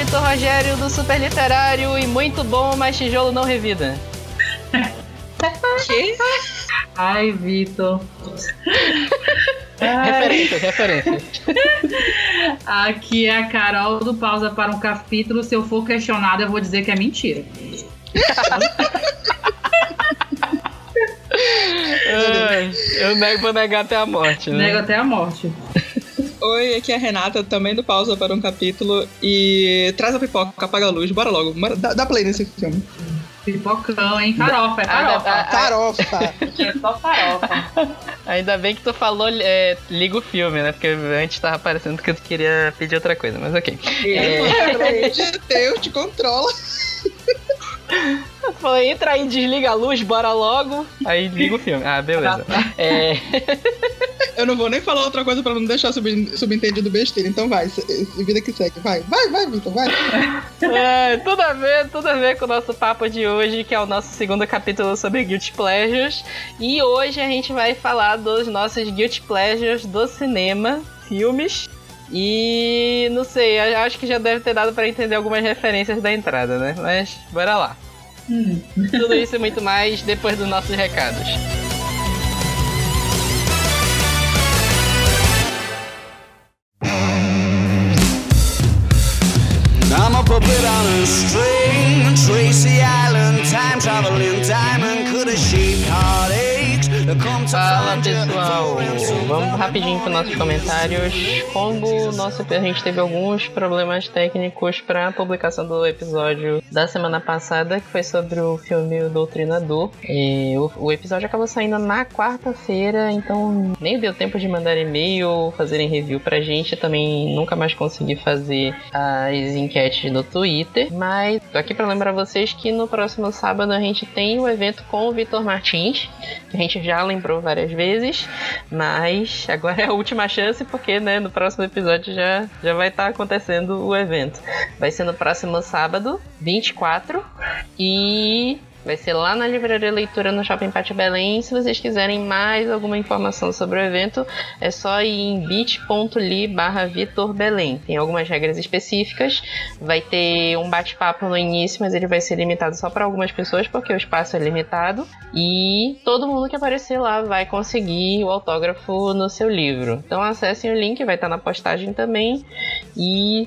Vitor Rogério do Super Literário e muito bom, mas tijolo não revida. que? Ai, Vitor. Referência, referência. Aqui é a Carol do Pausa para um Capítulo. Se eu for questionada, eu vou dizer que é mentira. eu nego, vou negar até a morte. Né? Nego até a morte. Oi, aqui é a Renata, também do Pausa para um Capítulo. E traz a pipoca, apaga a luz, bora logo. Dá, dá play nesse filme. Pipocão, hein? Farofa, é farofa. Ah, farofa. é só farofa. Ainda bem que tu falou, é, liga o filme, né? Porque antes tava parecendo que eu queria pedir outra coisa, mas ok. É, de Deus, te controla. Eu falei, entra aí, desliga a luz, bora logo. Aí liga o filme. Ah, beleza. É... Eu não vou nem falar outra coisa pra não deixar sub subentendido besteira, então vai, vida que segue, vai, vai, vai, Vitor, vai. É, tudo a ver, tudo a ver com o nosso papo de hoje, que é o nosso segundo capítulo sobre Guilty Pleasures. E hoje a gente vai falar dos nossos Guilty Pleasures do cinema, filmes. E não sei, acho que já deve ter dado para entender algumas referências da entrada, né? Mas bora lá. Hum. Tudo isso e muito mais depois dos nossos recados. I'm a puppet on a string, Tracy Island, time traveling diamond, could shaped heartaches. Fala pessoal, vamos rapidinho para nossos comentários. Como nosso, a gente teve alguns problemas técnicos para a publicação do episódio da semana passada, que foi sobre o filme O Doutrinador. E o, o episódio acabou saindo na quarta-feira, então nem deu tempo de mandar e-mail, fazerem review pra gente. Também nunca mais consegui fazer as enquetes no Twitter. Mas tô aqui para lembrar vocês que no próximo sábado a gente tem o evento com o Vitor Martins, que a gente já lembrou várias vezes, mas agora é a última chance porque né, no próximo episódio já, já vai estar tá acontecendo o evento. Vai ser no próximo sábado, 24, e Vai ser lá na Livraria Leitura no Shopping Pátio Belém. Se vocês quiserem mais alguma informação sobre o evento, é só ir em bit.ly barra Vitor Belém. Tem algumas regras específicas. Vai ter um bate-papo no início, mas ele vai ser limitado só para algumas pessoas, porque o espaço é limitado. E todo mundo que aparecer lá vai conseguir o autógrafo no seu livro. Então acessem o link, vai estar na postagem também. E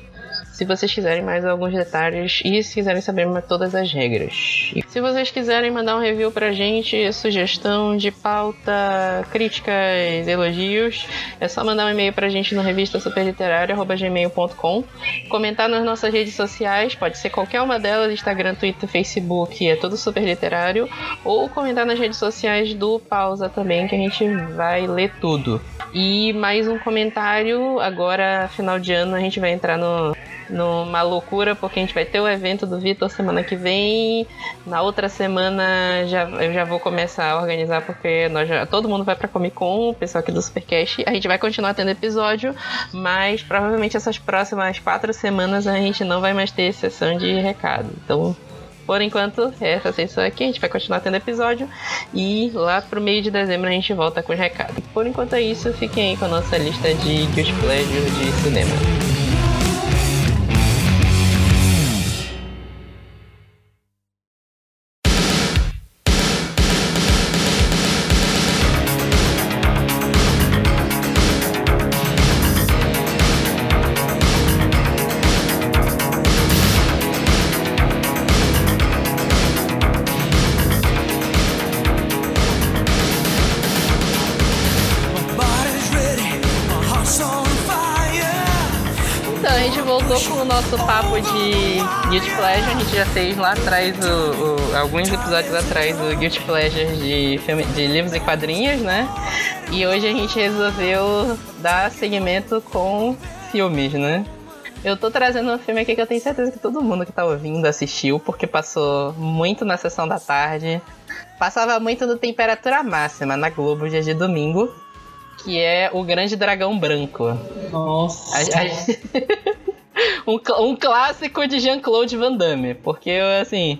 se vocês quiserem mais alguns detalhes e se quiserem saber todas as regras. E se vocês quiserem mandar um review pra gente, sugestão de pauta, críticas, elogios, é só mandar um e-mail pra gente no revista superliterário.gmail.com comentar nas nossas redes sociais, pode ser qualquer uma delas, Instagram, Twitter, Facebook, é tudo super literário, ou comentar nas redes sociais do Pausa também, que a gente vai ler tudo. E mais um comentário, agora final de ano a gente vai entrar no numa loucura, porque a gente vai ter o evento do Vitor semana que vem. Na outra semana já, eu já vou começar a organizar, porque nós já, todo mundo vai pra Comic Con, o pessoal aqui do Supercast. A gente vai continuar tendo episódio, mas provavelmente essas próximas quatro semanas a gente não vai mais ter sessão de recado. Então. Por enquanto, essa sessão aqui, a gente vai continuar tendo episódio e lá pro meio de dezembro a gente volta com os recados. Por enquanto é isso, fiquem aí com a nossa lista de Guilty Pleasure de cinema. Atrás, o, o, alguns episódios atrás, o Guilty Pleasure de, filme, de livros e quadrinhos, né? E hoje a gente resolveu dar seguimento com filmes, né? Eu tô trazendo um filme aqui que eu tenho certeza que todo mundo que tá ouvindo assistiu, porque passou muito na sessão da tarde. Passava muito no Temperatura Máxima, na Globo, dia de domingo. Que é o Grande Dragão Branco. Nossa. A, a... um, um clássico de Jean-Claude Van Damme. Porque, assim,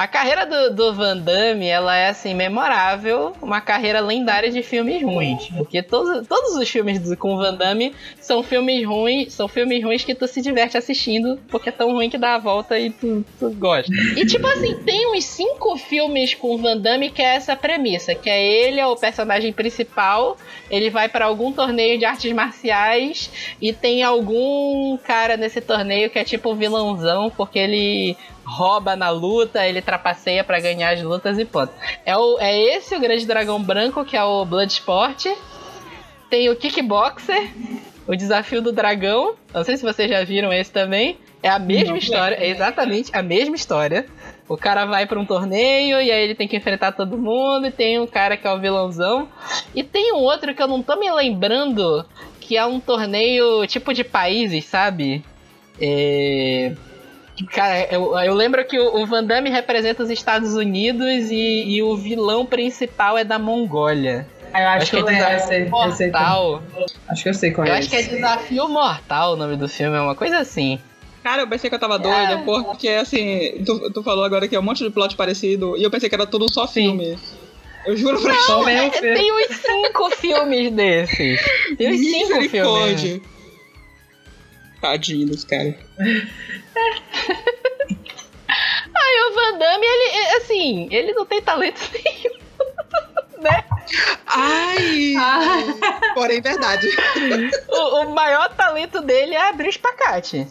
A carreira do, do Van Damme, ela é assim, memorável, uma carreira lendária de filmes ruins. Porque todos, todos os filmes com Van Damme são filmes ruins, são filmes ruins que tu se diverte assistindo, porque é tão ruim que dá a volta e tu, tu gosta. E tipo assim, tem uns cinco filmes com Van Damme que é essa premissa, que é ele é o personagem principal, ele vai para algum torneio de artes marciais e tem algum cara nesse torneio que é tipo vilãozão, porque ele rouba na luta, ele trapaceia para ganhar as lutas e ponto. É, o, é esse o Grande Dragão Branco, que é o Bloodsport. Tem o Kickboxer, o Desafio do Dragão. Não sei se vocês já viram esse também. É a mesma Não, história, é exatamente a mesma história. O cara vai para um torneio e aí ele tem que enfrentar todo mundo. E tem um cara que é o vilãozão. E tem um outro que eu não tô me lembrando, que é um torneio tipo de países, sabe? É Cara, eu, eu lembro que o, o Van Damme representa os Estados Unidos e, e o vilão principal é da Mongólia. Eu acho, acho que, que, é Desafio Mortal. Acho que eu sei qual eu é. Eu acho que é Desafio Mortal o nome do filme, é uma coisa assim. Cara, eu pensei que eu tava doida, é. porque assim, tu, tu falou agora que é um monte de plot parecido, e eu pensei que era tudo só filme. Eu juro pra Não, é, tem uns cinco filmes desses. Tem uns cinco filmes. Tadinho dos caras. Aí o Van Damme, ele, assim, ele não tem talento nenhum. né? Ai! Ah. Porém, verdade. O, o, maior talento dele é abrir espacate.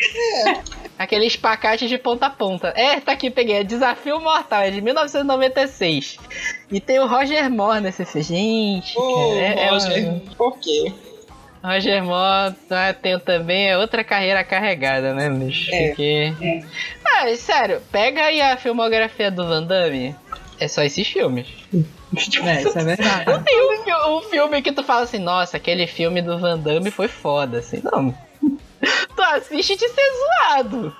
É. Aquele espacate de ponta a ponta. É, tá aqui, peguei. É Desafio Mortal, é de 1996. E tem o Roger Moore nesse filme. Gente, oh, é, Roger, é por quê? Roger Moore né, tem também é outra carreira carregada, né, bicho? É. Porque... é. Ah, sério, pega aí a filmografia do Van Damme. É só esses filmes. É, isso é verdade. Não tem um, um, filme que tu fala assim, nossa, aquele filme do Van Damme foi foda, assim. Não. tu assiste de ser zoado.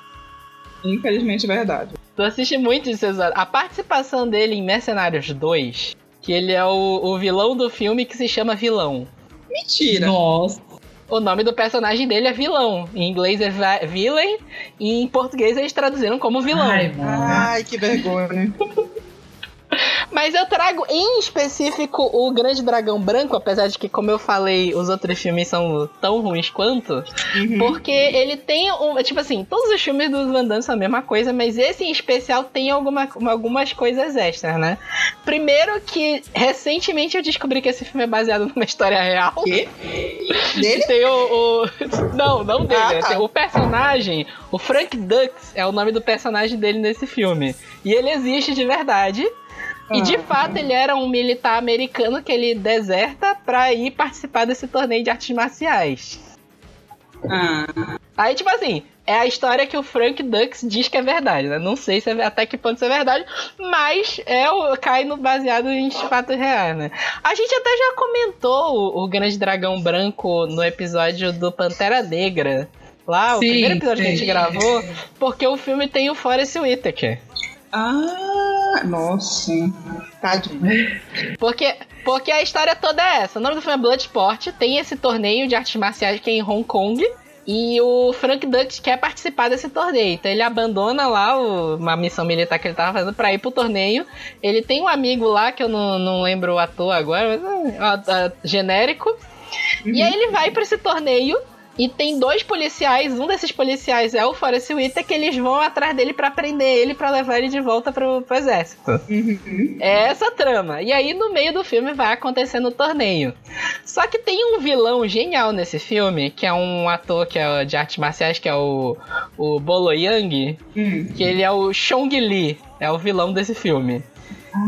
Infelizmente, é verdade. Tu assiste muito de ser zoado. A participação dele em Mercenários 2, que ele é o, o vilão do filme que se chama Vilão. Mentira. Nossa. O nome do personagem dele é vilão. Em inglês é villain e em português eles traduziram como vilão. Ai, Ai que vergonha. Mas eu trago em específico o Grande Dragão Branco, apesar de que, como eu falei, os outros filmes são tão ruins quanto. Uhum. Porque ele tem um. Tipo assim, todos os filmes dos Van Damme são a mesma coisa, mas esse em especial tem alguma, algumas coisas extras, né? Primeiro que recentemente eu descobri que esse filme é baseado numa história real. Quê? Dele? Tem o. o... Não, não dele. Ah, tá. O personagem, o Frank Dux, é o nome do personagem dele nesse filme. E ele existe de verdade. E de ah. fato ele era um militar americano que ele deserta pra ir participar desse torneio de artes marciais. Ah. Aí, tipo assim, é a história que o Frank Dux diz que é verdade, né? Não sei se é, até que ponto isso é verdade, mas é o, cai no baseado em fatos reais, né? A gente até já comentou o, o Grande Dragão Branco no episódio do Pantera Negra. Lá, sim, o primeiro episódio sim. que a gente gravou, porque o filme tem o Forrest Whitaker. Ah, nossa. Tadinho. Porque, porque a história toda é essa. O nome do filme é Bloodsport. Tem esse torneio de artes marciais que é em Hong Kong. E o Frank Dux quer participar desse torneio. Então ele abandona lá o, uma missão militar que ele tava fazendo pra ir pro torneio. Ele tem um amigo lá, que eu não, não lembro o ator agora, mas é, é genérico. Uhum. E aí ele vai para esse torneio e tem dois policiais, um desses policiais é o Forrest Whitaker, que eles vão atrás dele para prender ele para levar ele de volta pro, pro exército. Uhum. É essa trama. E aí no meio do filme vai acontecendo o torneio. Só que tem um vilão genial nesse filme, que é um ator que é de artes marciais, que é o, o Bolo Yang, uhum. que ele é o Chong Li, é o vilão desse filme.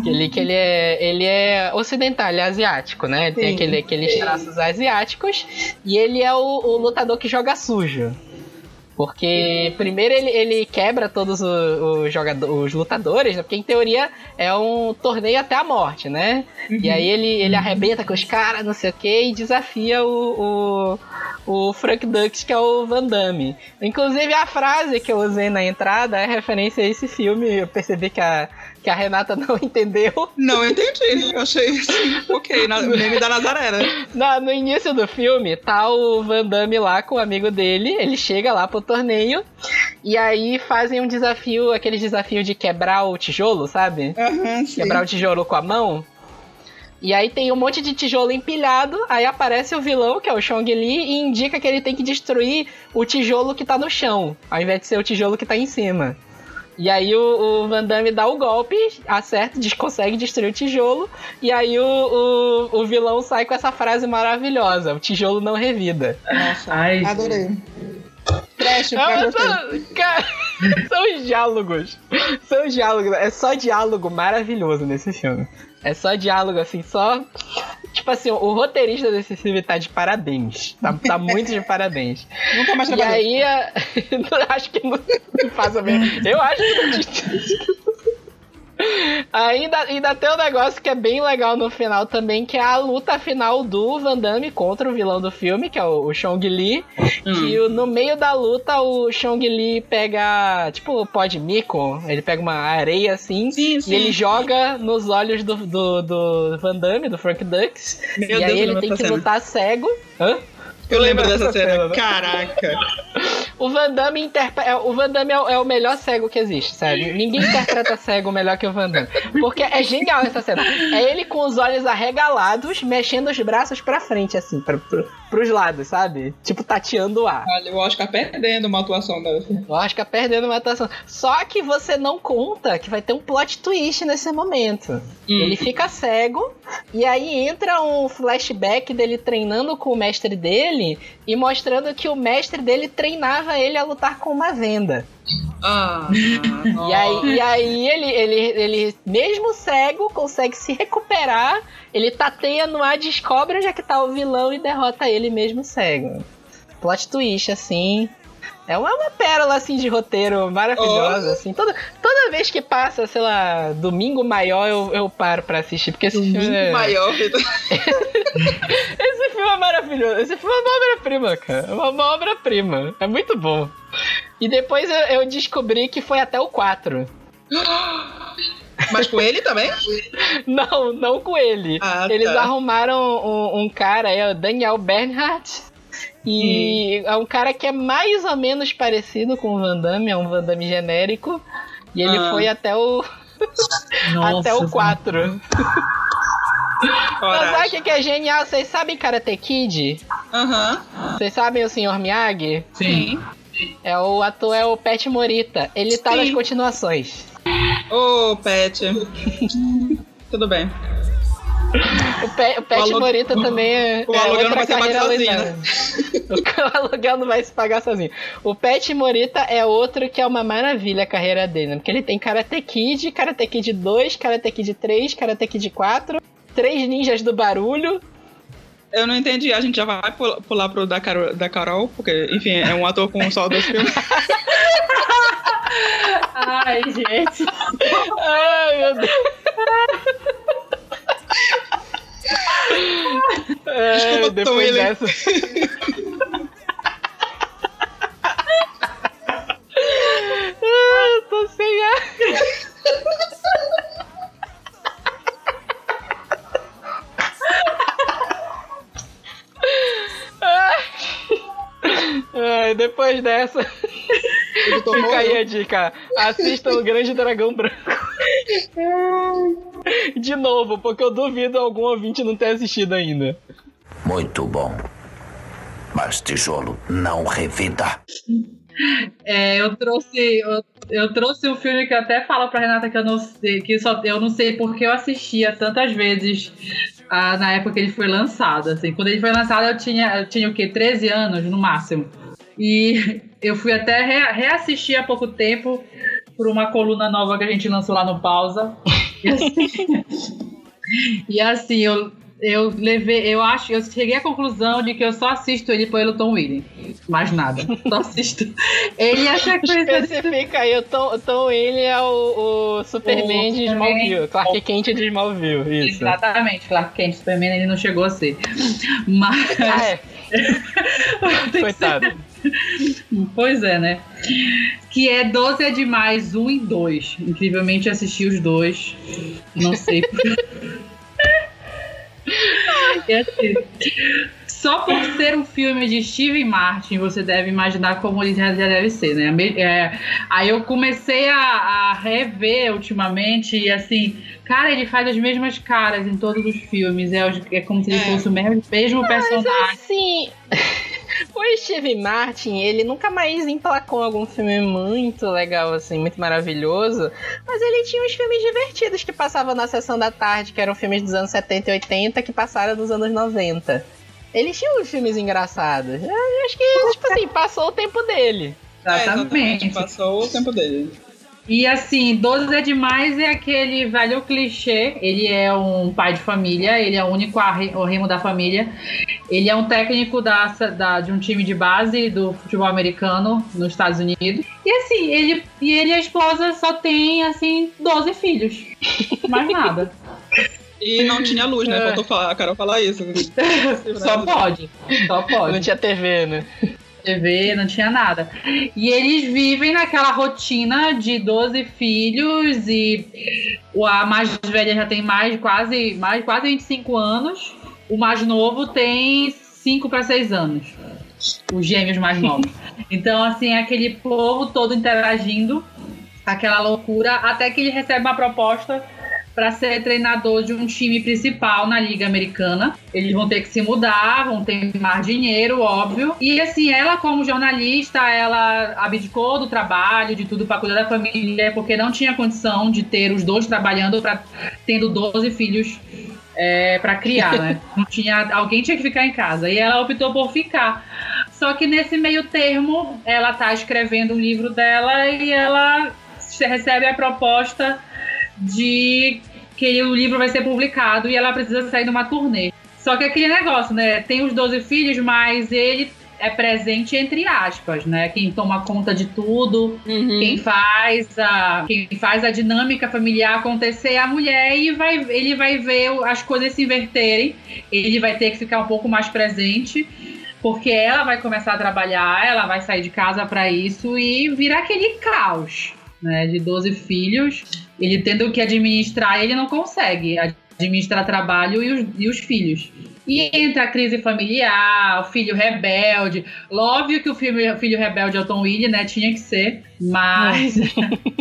Que ele, que ele, é, ele é ocidental, ele é asiático, né? Sim. tem aquele, aqueles traços asiáticos. E ele é o, o lutador que joga sujo. Porque primeiro ele, ele quebra todos os, os lutadores, né? Porque em teoria é um torneio até a morte, né? Uhum. E aí ele, ele arrebenta com os caras, não sei o que, e desafia o, o, o Frank Dux, que é o Van Damme. Inclusive a frase que eu usei na entrada é referência a esse filme. Eu percebi que a, que a Renata não entendeu. Não entendi. Eu achei assim, ok, na, meme da Nazaré, né? Na, no início do filme, tá o Van Damme lá com o amigo dele. Ele chega lá pro torneio. E aí fazem um desafio, aquele desafio de quebrar o tijolo, sabe? Sim. Quebrar o tijolo com a mão. E aí tem um monte de tijolo empilhado, aí aparece o vilão, que é o Chong Li, e indica que ele tem que destruir o tijolo que tá no chão, ao invés de ser o tijolo que tá em cima. E aí o, o Van Damme dá o golpe, acerta, consegue destruir o tijolo, e aí o, o, o vilão sai com essa frase maravilhosa, o tijolo não revida. Nossa, Ai, adorei. Trash, É, são, cara, são diálogos. São diálogos. É só diálogo maravilhoso nesse filme. É só diálogo, assim, só. Tipo assim, o roteirista desse filme tá de parabéns. Tá, tá muito de parabéns. Nunca mais E trabalhei. aí, a- acho que não faz a mesma. Eu acho que não. Ainda, ainda tem um negócio que é bem legal no final também, que é a luta final do Van Damme contra o vilão do filme, que é o, o Chong Li. Que o- no meio da luta o Chong Li pega, tipo, o pó de mico, ele pega uma areia assim, Sim, e sim. ele joga nos olhos do, do, do Van Damme, do Frank Dux. Meu e aí Deus, eu ele tem que cena. lutar cego. Hã? Eu lembro dessa cena. cena, né? Caraca. O Van Damme, interpre- é, o, Van Damme é, o, é o melhor cego que existe, sabe? Ninguém interpreta cego melhor que o Van Damme. Porque é genial essa cena. É ele com os olhos arregalados, mexendo os braços pra frente, assim, pra, pro, pros lados, sabe? Tipo, tateando o ar. Olha, o Oscar perdendo uma atuação dessa. Oscar perdendo uma atuação. Só que você não conta que vai ter um plot twist nesse momento. Ele fica cego, e aí entra um flashback dele treinando com o mestre dele e mostrando que o mestre dele treinava ele a lutar com uma venda. Ah, E aí, e aí ele, ele, ele, mesmo cego, consegue se recuperar. Ele tateia no ar, descobre onde é que tá o vilão e derrota ele mesmo cego. Plot twist, assim. É uma, uma pérola, assim, de roteiro maravilhosa, assim. Toda, toda vez que passa, sei lá, Domingo Maior, eu, eu paro pra assistir. Porque esse filme é... maior. Esse filme é maravilhoso. Esse filme é uma obra-prima, cara. É uma, obra-prima. É muito bom. E depois eu, eu descobri que foi até o 4. Mas com ele também? Não, não com ele. Ah, Eles tá. arrumaram um, um cara, é o Daniel Bernhardt. E é um cara que é mais ou menos parecido com o Van Damme, é um Van Damme genérico. E ele Ah. foi até o, Nossa, até o 4. Mas sabe o que é genial? Vocês sabem Karate Kid? Aham. Vocês sabem o Sr. Miyagi? Sim. É o ator é o Pet Morita. Ele tá Sim. nas continuações. Ô, Pet. Tudo bem. O, Pe, o Pet Morita também é. o é aluguel outra não vai ser carreira sozinho, legal. O aluguel não vai se pagar sozinho. O Pet Morita é outro que é uma maravilha a carreira dele, né? Porque ele tem Karate Kid, Karate Kid 2, Karate Kid 3, Karate Kid 4, Três Ninjas do Barulho. Eu não entendi. A gente já vai pul- pular pro da Carol, da Carol, porque, enfim, é um ator com só dois filmes. Ai, gente. Ai, meu Deus. Desculpa, depois William. dessa. Ah, eu tô sem ar. Ai, depois dessa, fica aí a dica. Assista o Grande Dragão Branco. De novo, porque eu duvido algum ouvinte não ter assistido ainda. Muito bom. Mas tijolo não revida. É, eu trouxe eu, eu trouxe um filme que eu até falo pra Renata que eu não sei, que só eu não sei porque eu assistia tantas vezes ah, na época que ele foi lançado, assim. Quando ele foi lançado eu tinha eu tinha o quê? 13 anos no máximo. E eu fui até re- reassistir há pouco tempo por uma coluna nova que a gente lançou lá no Pausa. E assim, e assim, eu eu levei, eu acho, eu cheguei à conclusão de que eu só assisto ele pelo Tom Williams. Mais nada. Só assisto. Ele a sequência Especifica aí, o Tom, Tom ele é o, o Superman O de. Smallville, Clark Kent de Smallville, isso. Exatamente, Clark Kent, Superman ele não chegou a ser. Mas. Ah, é. Coitado. Pois é, né? Que é 12 é demais, 1 e 2. Incrivelmente assisti os dois. Não sei. E assim, só por ser um filme de Steven Martin, você deve imaginar como ele já deve ser, né? É, aí eu comecei a, a, rever ultimamente e assim, cara, ele faz as mesmas caras em todos os filmes. É, é como se ele é. fosse o mesmo, mesmo Mas, personagem. Assim. O Steve Martin, ele nunca mais emplacou algum filme muito legal, assim, muito maravilhoso. Mas ele tinha uns filmes divertidos que passavam na sessão da tarde, que eram filmes dos anos 70 e 80, que passaram dos anos 90. Ele tinha uns filmes engraçados. Eu acho que, tipo assim, passou o tempo dele. Exatamente. É, exatamente. Passou o tempo dele. E assim, 12 é demais é aquele velho clichê. Ele é um pai de família, ele é o único o remo da família. Ele é um técnico da, da, de um time de base do futebol americano nos Estados Unidos. E assim, ele e ele e a esposa só tem assim 12 filhos. Mais nada. E não tinha luz, né? É. Faltou falar, a Carol falar isso. só pode. Só pode. Não tinha TV, né? TV, não tinha nada. E eles vivem naquela rotina de 12 filhos e a mais velha já tem mais quase, mais quase 25 anos. O mais novo tem 5 para 6 anos. Os gêmeos mais novos. Então, assim, é aquele povo todo interagindo, aquela loucura, até que ele recebe uma proposta para ser treinador de um time principal na Liga Americana. Eles vão ter que se mudar, vão ter mais dinheiro, óbvio. E assim, ela como jornalista, ela abdicou do trabalho, de tudo para cuidar da família, porque não tinha condição de ter os dois trabalhando para tendo 12 filhos é, para criar, né? Não tinha, alguém tinha que ficar em casa. E ela optou por ficar. Só que nesse meio termo, ela tá escrevendo um livro dela e ela recebe a proposta de que o livro vai ser publicado e ela precisa sair numa turnê. Só que aquele negócio, né? Tem os 12 filhos, mas ele é presente entre aspas, né? Quem toma conta de tudo, uhum. quem faz a quem faz a dinâmica familiar acontecer é a mulher e vai, ele vai ver as coisas se inverterem. Ele vai ter que ficar um pouco mais presente. Porque ela vai começar a trabalhar, ela vai sair de casa para isso e virar aquele caos, né? De 12 filhos ele tendo que administrar, ele não consegue administrar trabalho e os, e os filhos. E entra a crise familiar, o filho rebelde. Óbvio que o filho, o filho rebelde é o Tom Willie, né? Tinha que ser. Mas.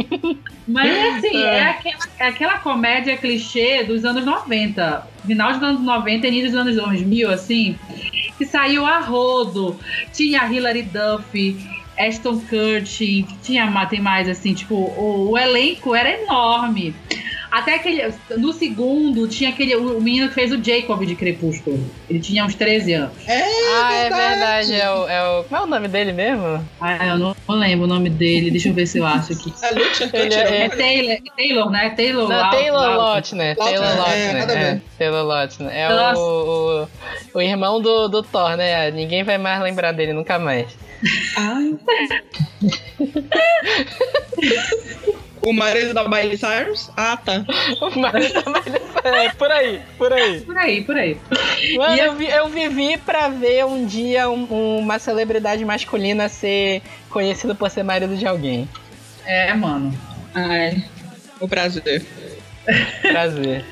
mas assim, é, é aquela, é aquela comédia clichê dos anos 90. Final dos anos 90 e início dos anos 2000, assim. Que saiu a rodo. Tinha a Hilary Duff Ashton Kutcher, tinha tem mais assim, tipo, o, o, elenco era enorme. Até aquele. No segundo, tinha aquele. O menino que fez o Jacob de Crepúsculo. Ele tinha uns 13 anos. É, ah, é verdade. É o, é o. Qual é o nome dele mesmo? Ah, eu não, não lembro o nome dele. Deixa eu ver se eu acho aqui. É Ele é, é Taylor, Taylor, né? Taylor Não, Taylor Lautner. Taylor Lautner. É, é, Taylor Lautner. É o, o, o, irmão do, do Thor, né? Ninguém vai mais lembrar dele nunca mais. Ai. O marido da Miley Cyrus? Ah, tá. O marido da Miley Cyrus. É, por aí, por aí. Por aí, por aí. Mano, eu, vi, eu, vivi pra ver um dia um, uma celebridade masculina ser conhecida por ser marido de alguém. É, mano. Ai. O prazer. Prazer.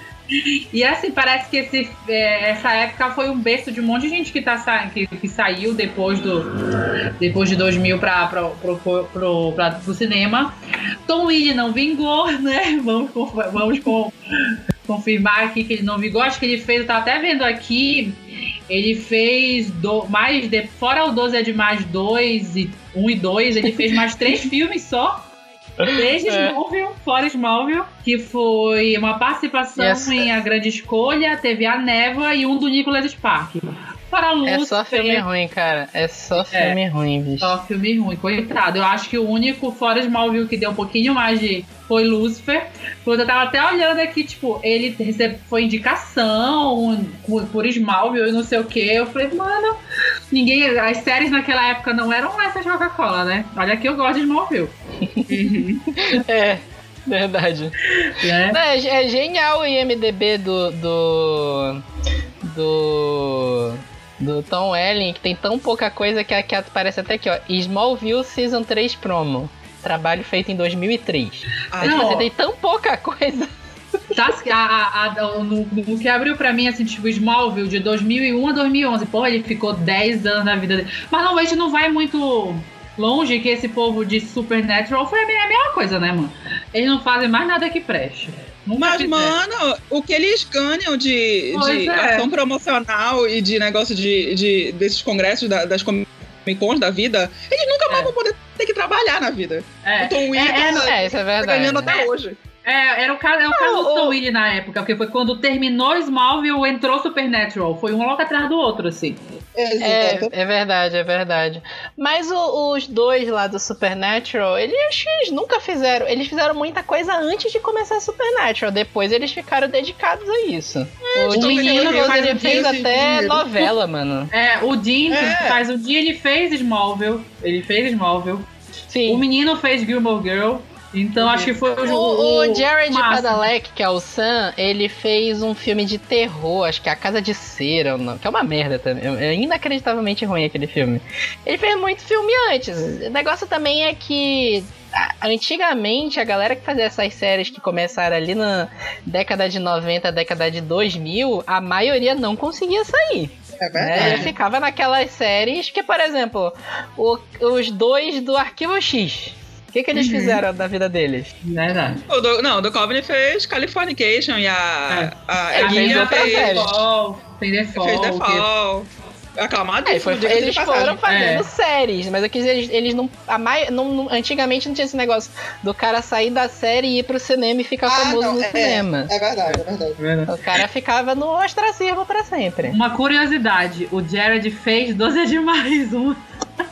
E assim, parece que esse, é, essa época foi um berço de um monte de gente que, tá sa que, que saiu depois, do, depois de 2000 para pro, pro, pro, pra, pro cinema. Tom Willie não vingou, né? Vamos, vamos com, confirmar aqui que ele não vingou. Acho que ele fez, eu tava até vendo aqui, ele fez do, mais, de, fora o 12 é de mais 2 e 1 um e 2, ele fez mais três filmes só. Desde é. Smallville, fora Smallville, que foi uma participação yes. em A Grande Escolha, teve A Neva e um do Nicholas Spark. Para a É só filme ruim, cara. É só é. filme é, ruim, bicho. Só filme ruim, coitado. Eu acho que o único fora Smallville que deu um pouquinho mais de foi Lucifer. Quando eu tava até olhando aqui, tipo, ele recebe, foi indicação por Smallville e não sei o que. Eu falei, mano, ninguém. As séries naquela época não eram essas Coca-Cola, né? Olha que eu gosto de Smallville. é. Verdade. É. é, é genial o IMDB do, do. do do Tom Welling, que tem tão pouca coisa que aqui aparece até aqui, ó. Smallville Season 3 Promo. Trabalho feito em 2003. Ah, Mas, tipo, você tem tão pouca coisa. Tá, a, a, a, no, no, que abriu pra mim, assim, tipo, Smallville de 2001 a 2011. Porra, ele ficou 10 anos na vida dele. Mas não, a gente não vai muito longe que esse povo de Supernatural foi a mesma coisa, né, mano? Eles não fazem mais nada que preste. Nunca Mas, fizer. mano, o que eles ganham de, de é. ação promocional e de negócio de, de desses congressos da, das Comic Cons da vida, eles nunca mais é. vão poder ter que trabalhar na vida. É, o Tom Williams é, é, é, isso é verdade. tá ganhando até hoje. É, era o caso, é o caso do Tom Willy na época, porque foi quando terminou Smallville, entrou Supernatural. Foi um logo atrás do outro, assim. É, é verdade, é verdade. Mas o, os dois lá do Supernatural, eles, eles nunca fizeram. Eles fizeram muita coisa antes de começar Supernatural. Depois eles ficaram dedicados a isso. É, o menino ele fez até novela, mano. É, o Dean é. faz o dia ele fez Smallville. Ele fez Smallville. Sim. O menino fez Gilmore Girl. Então acho que foi o O, o Jared Padalecki, que é o Sam, ele fez um filme de terror, acho que é A Casa de Cera, que é uma merda também. É inacreditavelmente ruim aquele filme. Ele fez muito filme antes. O negócio também é que antigamente a galera que fazia essas séries que começaram ali na década de 90, década de 2000, a maioria não conseguia sair. É verdade. Né? ficava naquelas séries que, por exemplo, o, os dois do Arquivo X que, que eles uhum. fizeram da vida deles? Verdade. O do, não, o do Coveney fez Californication e a. É. A, a, Elinha fez. Fez The Fall. Fez The Fall. Aclamadíssimo. É, foi, eles foram fazendo é. séries, mas aqui eles, eles não, a mai, não, não, Antigamente não tinha esse negócio do cara sair da série e ir pro cinema e ficar ah, famoso não, no é, cinema. É verdade, é verdade. O cara ficava no ostracismo pra sempre. Uma curiosidade: o Jared fez 12 de mais um.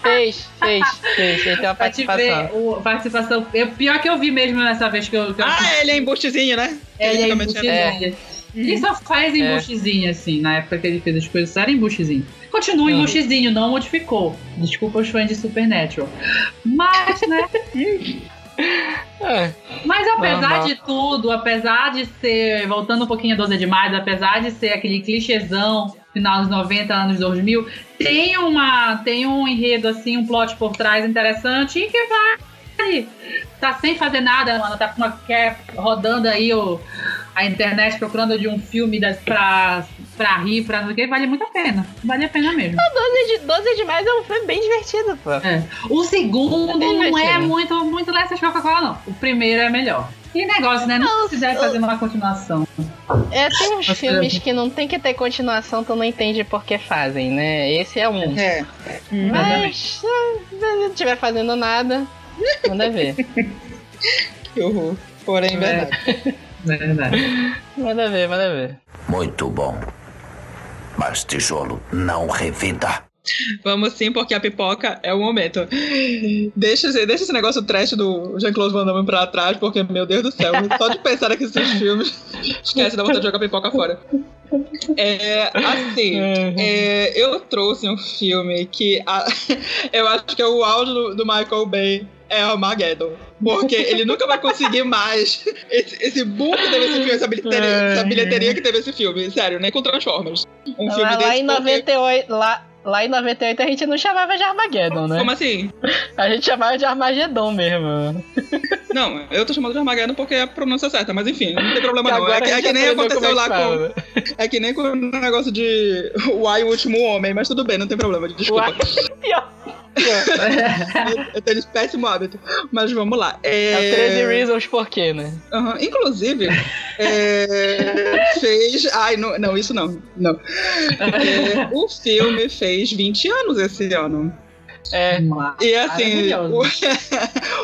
Fez, fez, fez. Ele tem uma participação. O, participação. É pior que eu vi mesmo nessa vez que eu. Que ah, eu ele é embustezinho, né? Ele, ele é embustezinho. É. Ele só faz embustezinho, é. assim, na época que ele fez as coisas, era embustezinho. Continua uhum. embustezinho, não modificou. Desculpa os fãs de Supernatural. Mas, né? É. Mas apesar de tudo, apesar de ser, voltando um pouquinho a 12 demais, apesar de ser aquele clichêzão final dos 90, anos 2000, tem uma tem um enredo assim, um plot por trás interessante e que vai tá sem fazer nada, mano, tá com uma quer rodando aí o a internet procurando de um filme das, pra, pra rir, pra não o que, vale muito a pena. Vale a pena mesmo. O 12 de, 12 demais é um filme bem divertido, pô. É. O segundo é não é muito, muito dessas Coca-Cola, não. O primeiro é melhor. E negócio, né? Não, não se deve fazer uma continuação. É, tem uns filmes que não tem que ter continuação, tu não entende por que fazem, né? Esse é um. É. Mas, se não estiver fazendo nada, manda ver. que horror. Porém, é. verdade. Verdade. Manda ver, manda ver. Muito bom. Mas tijolo não revida. Vamos sim, porque a pipoca é o momento. Deixa, deixa esse negócio trash do Jean-Claude Van Damme pra trás, porque, meu Deus do céu, só de pensar naqueles filmes, esquece da vontade de jogar pipoca fora. É, assim, uhum. é, eu trouxe um filme que a, eu acho que é o áudio do, do Michael Bay é Armageddon. Porque ele nunca vai conseguir mais esse, esse boom que teve esse filme, essa bilheteria, essa bilheteria que teve esse filme. Sério, nem com Transformers. Um lá, filme lá em 98, porque... lá, Lá em 98 a gente não chamava de Armageddon, né? Como assim? A gente chamava de Armagedon mesmo. Não, eu tô chamando de Armageddon porque é a pronúncia certa, mas enfim, não tem problema não. É que, é que nem aconteceu é lá com. É que nem com o negócio de Why o último homem, mas tudo bem, não tem problema, desculpa. Pior. Eu tenho esse péssimo hábito. Mas vamos lá. É... é 13 Reasons por quê, né? Uhum. Inclusive, é... fez. Ai, não, não, isso não. não. É, o filme fez 20 anos esse ano. É. E assim, o,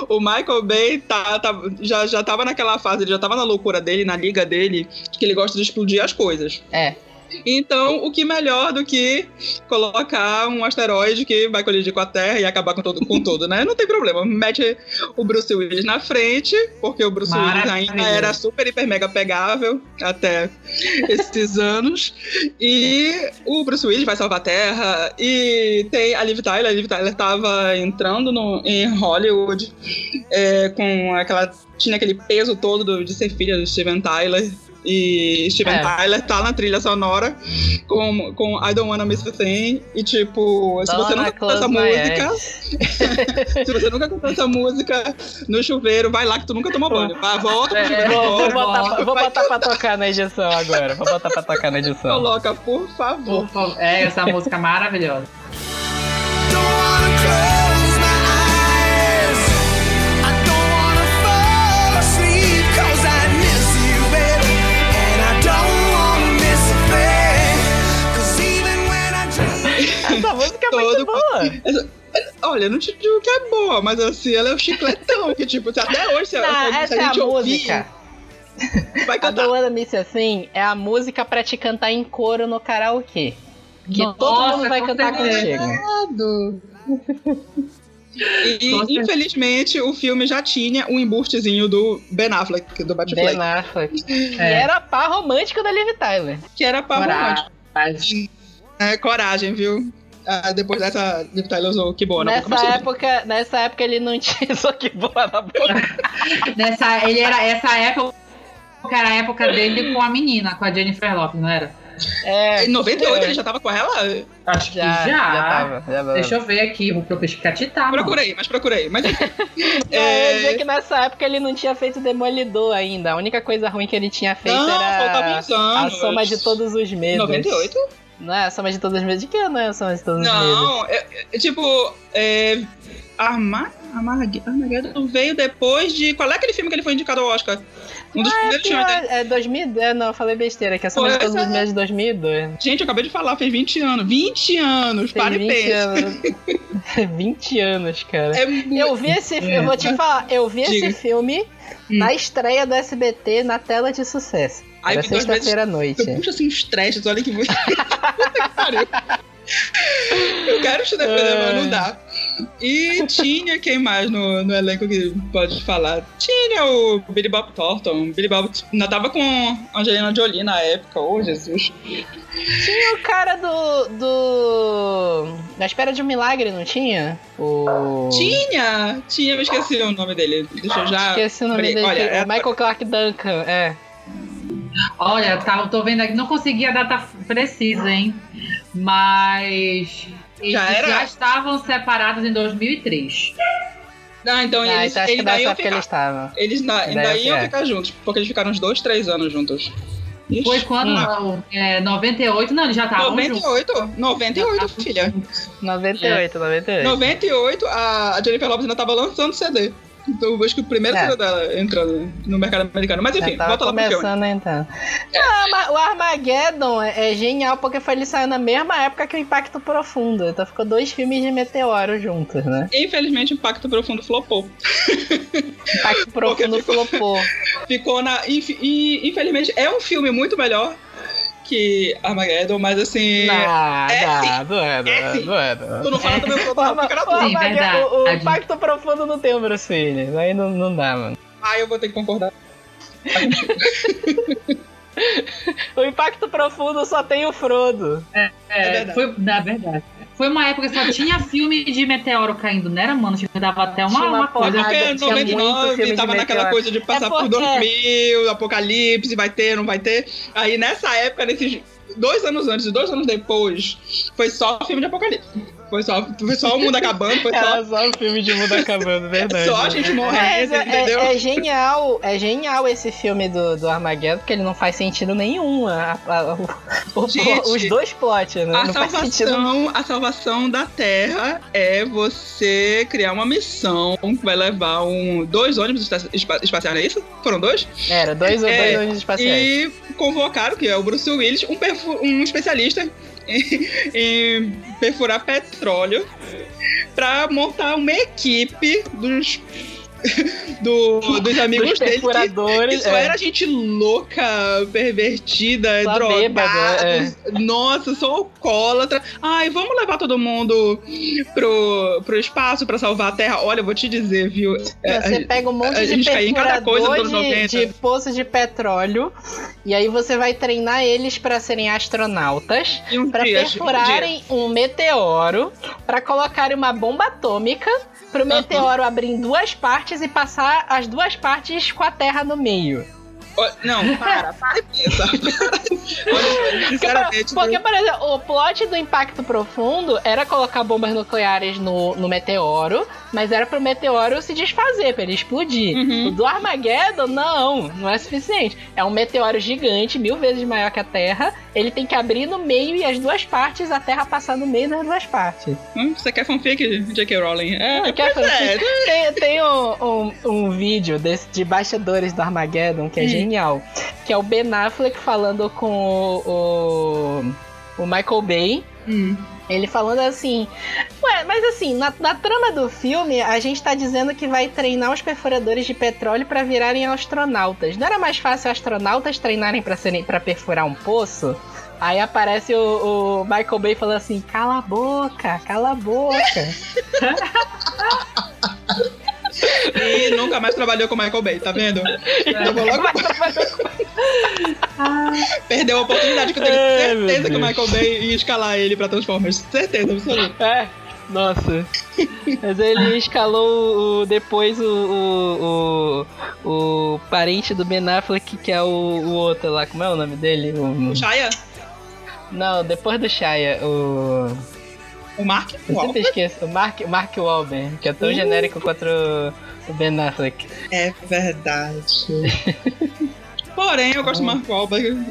o, Michael Bay tá, tá, já, já tava naquela fase, ele já tava na loucura dele, na liga dele, que ele gosta de explodir as coisas. É. Então, o que melhor do que colocar um asteroide que vai colidir com a Terra e acabar com todo, com tudo, né? Não tem problema. Mete o Bruce Willis na frente, porque o Bruce Willis ainda era super, hiper, mega pegável até esses anos. E o Bruce Willis vai salvar a Terra. E tem a Liv Tyler. A Liv Tyler tava entrando no, em Hollywood é, com aquela. Tinha aquele peso todo do, de ser filha do Steven Tyler E Steven É. Tyler tá na trilha sonora com, com I Don't Wanna Miss a Thing. E tipo, se você Donna nunca cantou essa música, se você nunca cantou essa música no chuveiro, vai lá que tu nunca tomou banho. Vai, volta pro chuveiro É, Vou, vou agora. botar, pra- vou botar pra tocar na edição agora. Vou botar pra tocar na edição. Coloca, por favor. Por favor. É, essa música maravilhosa. Don't wanna close Essa música é muito boa. Essa- Olha, eu não te digo que é boa, mas assim, ela é um chicletão, que tipo, até hoje, se, Não, se- se essa a é a gente ouvir, música. vai A cantar. do Wanna Miss Assim é a música pra te cantar em coro no karaokê. Que Nossa, todo mundo vai cantar contigo. E, infelizmente, o filme já tinha um embustezinho do Ben Affleck, do Batfleck, Ben Affleck. E É. era par romântico da Liv Tyler. que era romântico. Coragem. É, coragem, viu? Ah, depois dessa, Liv Tyler usou que boa na boca. Nessa tudo época, nessa época ele não tinha aqui boa na boca. Nessa, ele era, essa época era a época dele com a menina, com a Jennifer Lopez, não era? É. Em 98 ele já tava com ela? Acho que já, já. já tava. Já tava. Deixa eu ver aqui, vou pesquititar. mano. Procurei, mas procurei. Mas enfim. É, eu ia dizer é, que nessa época ele não tinha feito Demolidor ainda. A única coisa ruim que ele tinha feito não, era a soma de todos os medos. 98? Não é a soma de todos os medos? De que não é a soma de todos os medos? Não, é, é, tipo, é, Arma, Armag- Armageddon veio depois de. Qual é aquele filme que ele foi indicado ao Oscar? Um dos primeiros filmes dele. É, é 2000, é, não, eu falei besteira, que é a soma de todos os é. medos de 2002. Gente, eu acabei de falar, fez 20 anos. 20 anos, Tem para e 20 pensa. anos. 20 anos, cara. É muito. Eu vi esse filme, eu vou te falar, eu vi Diga. esse filme na estreia do SBT na tela de sucesso. Aí Era sexta-feira à noite. Eu puxo assim uns trechos, olha que muito. Eu quero te defender, mas não dá. E tinha quem mais no, no elenco que pode falar? Tinha o Billy Bob Thornton. Billy Bob ainda tava com a Angelina Jolie na época. Ô, Jesus. Tinha o cara do. do. Da Espera de um Milagre, não tinha? O. Tinha! Tinha, eu esqueci o nome dele. Deixa eu já. Esqueci o nome Peraí, dele. olha, é- Michael Clark Duncan, é. Olha, tá, eu tô vendo aqui, não consegui a data precisa, hein? Mas. Eles Já era? já estavam separados em 2003. Ah, então Ah, eles, então acho que eles iam época ficar. eles estavam. Eles na- ainda Deve iam ser. ficar juntos, porque eles ficaram uns dois, três anos juntos. Ixi. Foi quando? Hum. É, 98? Não, eles já estavam juntos. 98? 98, filha. 98, 98. 98, a a Jennifer Lopez ainda tava lançando CD. Então eu acho que o primeiro É. Dela entrando no mercado americano. Mas enfim, volta lá pro filme. começando então. Mas o Armageddon é, é genial porque foi ele saiu na mesma época que o Impacto Profundo. Então ficou dois filmes de meteoro juntos, né? Infelizmente, Impacto Profundo flopou. Impacto Profundo ficou- flopou. Ficou na. inf- E, infelizmente, é um filme muito melhor que Armageddon, mas assim. Não, é não, sim. não é, não É é, sim. não é, não é. Tu não fala do meu O, produto, Arma- fica na o tua. Sim, Armageddon- verdade. o- o Impacto Profundo não tem o Bruce Willis. Aí não, não dá, mano. Ah, eu vou ter que concordar. O Impacto Profundo só tem o Frodo. É, verdade. foi, na verdade. Foi uma época que só tinha filme de meteoro caindo, não era, mano? Tipo, dava até uma, Tinha uma uma coisa. porrada. Porque tinha muito 99 filme de tava naquela meteoro. coisa de passar É por porque- 2000, apocalipse, vai ter, não vai ter. Aí nessa época, nesses dois anos antes e dois anos depois, foi só filme de apocalipse. Foi só, foi só o mundo acabando, foi só, Era só o filme de mundo acabando, verdade. só a gente morrendo, é, entendeu? é- é genial, é genial esse filme do, do Armageddon, porque ele não faz sentido nenhum. a- a- o- o- Gente, os dois plots, né? A não faz sentido. salvação, a salvação da Terra é você criar uma missão que vai levar um, dois ônibus espa- espa- espaciais, não é isso? Foram dois? Era, dois, É, dois ônibus espaciais. E convocaram, que é o Bruce Willis, um, um especialista em, em perfurar petróleo pra montar uma equipe dos, do- dos amigos Dos dele. Que, que é. era gente louca, pervertida, Só drogada. bêbado, é. Nossa, só alcoólatra. Ai, vamos levar todo mundo pro, pro espaço pra salvar a Terra. Olha, eu vou te dizer, viu? É, Você pega um monte de gente cai em cada coisa perfurador de, 90. de poços de petróleo e aí você vai treinar eles pra serem astronautas, um pra dia, tipo, um perfurarem um meteoro, pra colocarem uma bomba atômica, pro meteoro abrir em duas partes e passar as duas partes com a Terra no meio. Não, para, para e pensa. Sinceramente. Porque, por exemplo, o plot do Impacto Profundo era colocar bombas nucleares no, no meteoro, mas era pro meteoro se desfazer, pra ele explodir. Uhum. O do Armageddon, não, não é suficiente. É um meteoro gigante, mil vezes maior que a Terra. Ele tem que abrir no meio e as duas partes, a Terra passar no meio das duas partes. Hum, Você quer fanfic, J.K. Rowling? É, Não, quer é. fazer- Tem, tem um, um, um vídeo desse, de bastidores do Armageddon que é Hum. Genial. Que é o Ben Affleck falando com o, o, o Michael Bay. Hum. Ele falando assim, ué, mas assim, na, na trama do filme, a gente tá dizendo que vai treinar os perfuradores de petróleo pra virarem astronautas. Não era mais fácil astronautas treinarem pra serem para perfurar um poço? Aí aparece o, o Michael Bay falando assim, cala a boca, cala a boca. E nunca mais trabalhou com Michael Bay, tá vendo? Eu vou logo Perdeu a oportunidade que eu tenho É, certeza que o. Michael Bay ia escalar ele pra Transformers. Certeza, absoluta. É, nossa. Mas ele escalou o, depois o, o, o, o parente do Ben Affleck, que é o, o outro lá, como é o nome dele? O- O Shia, não, depois do Shia, o. o Mark, Eu uau. sempre esqueço, o Mark, Mark Wahlberg, que é tão Uh. genérico quanto Ben Affleck. É verdade. Porém, eu gosto do Mark Wahlberg,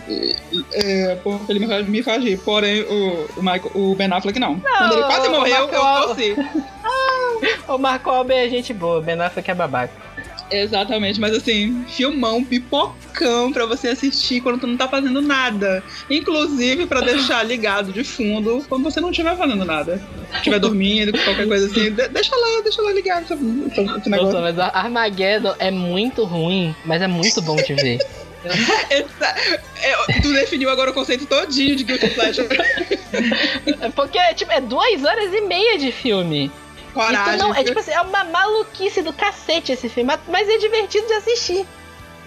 é, porque ele me faz, me faz rir. Porém, o, o, Michael, o Ben Affleck não. Quando ele quase o morreu, Mark eu torci. O Mark Wahlberg é gente boa, o Ben Affleck é babaca. Exatamente, mas assim, filmão, pipocão pra você assistir quando tu não tá fazendo nada. Inclusive pra deixar ligado de fundo quando você não estiver fazendo nada. Estiver dormindo, qualquer coisa assim. de- deixa lá, deixa lá ligado esse, esse- esse Nossa, negócio. mas a Armageddon é muito ruim, mas é muito bom de ver. Essa- é, tu definiu agora o conceito todinho de Guilty Pleasure. Porque tipo, é duas horas e meia de filme. Coragem. Então, não, é tipo assim, é uma maluquice do cacete esse filme, mas é divertido de assistir.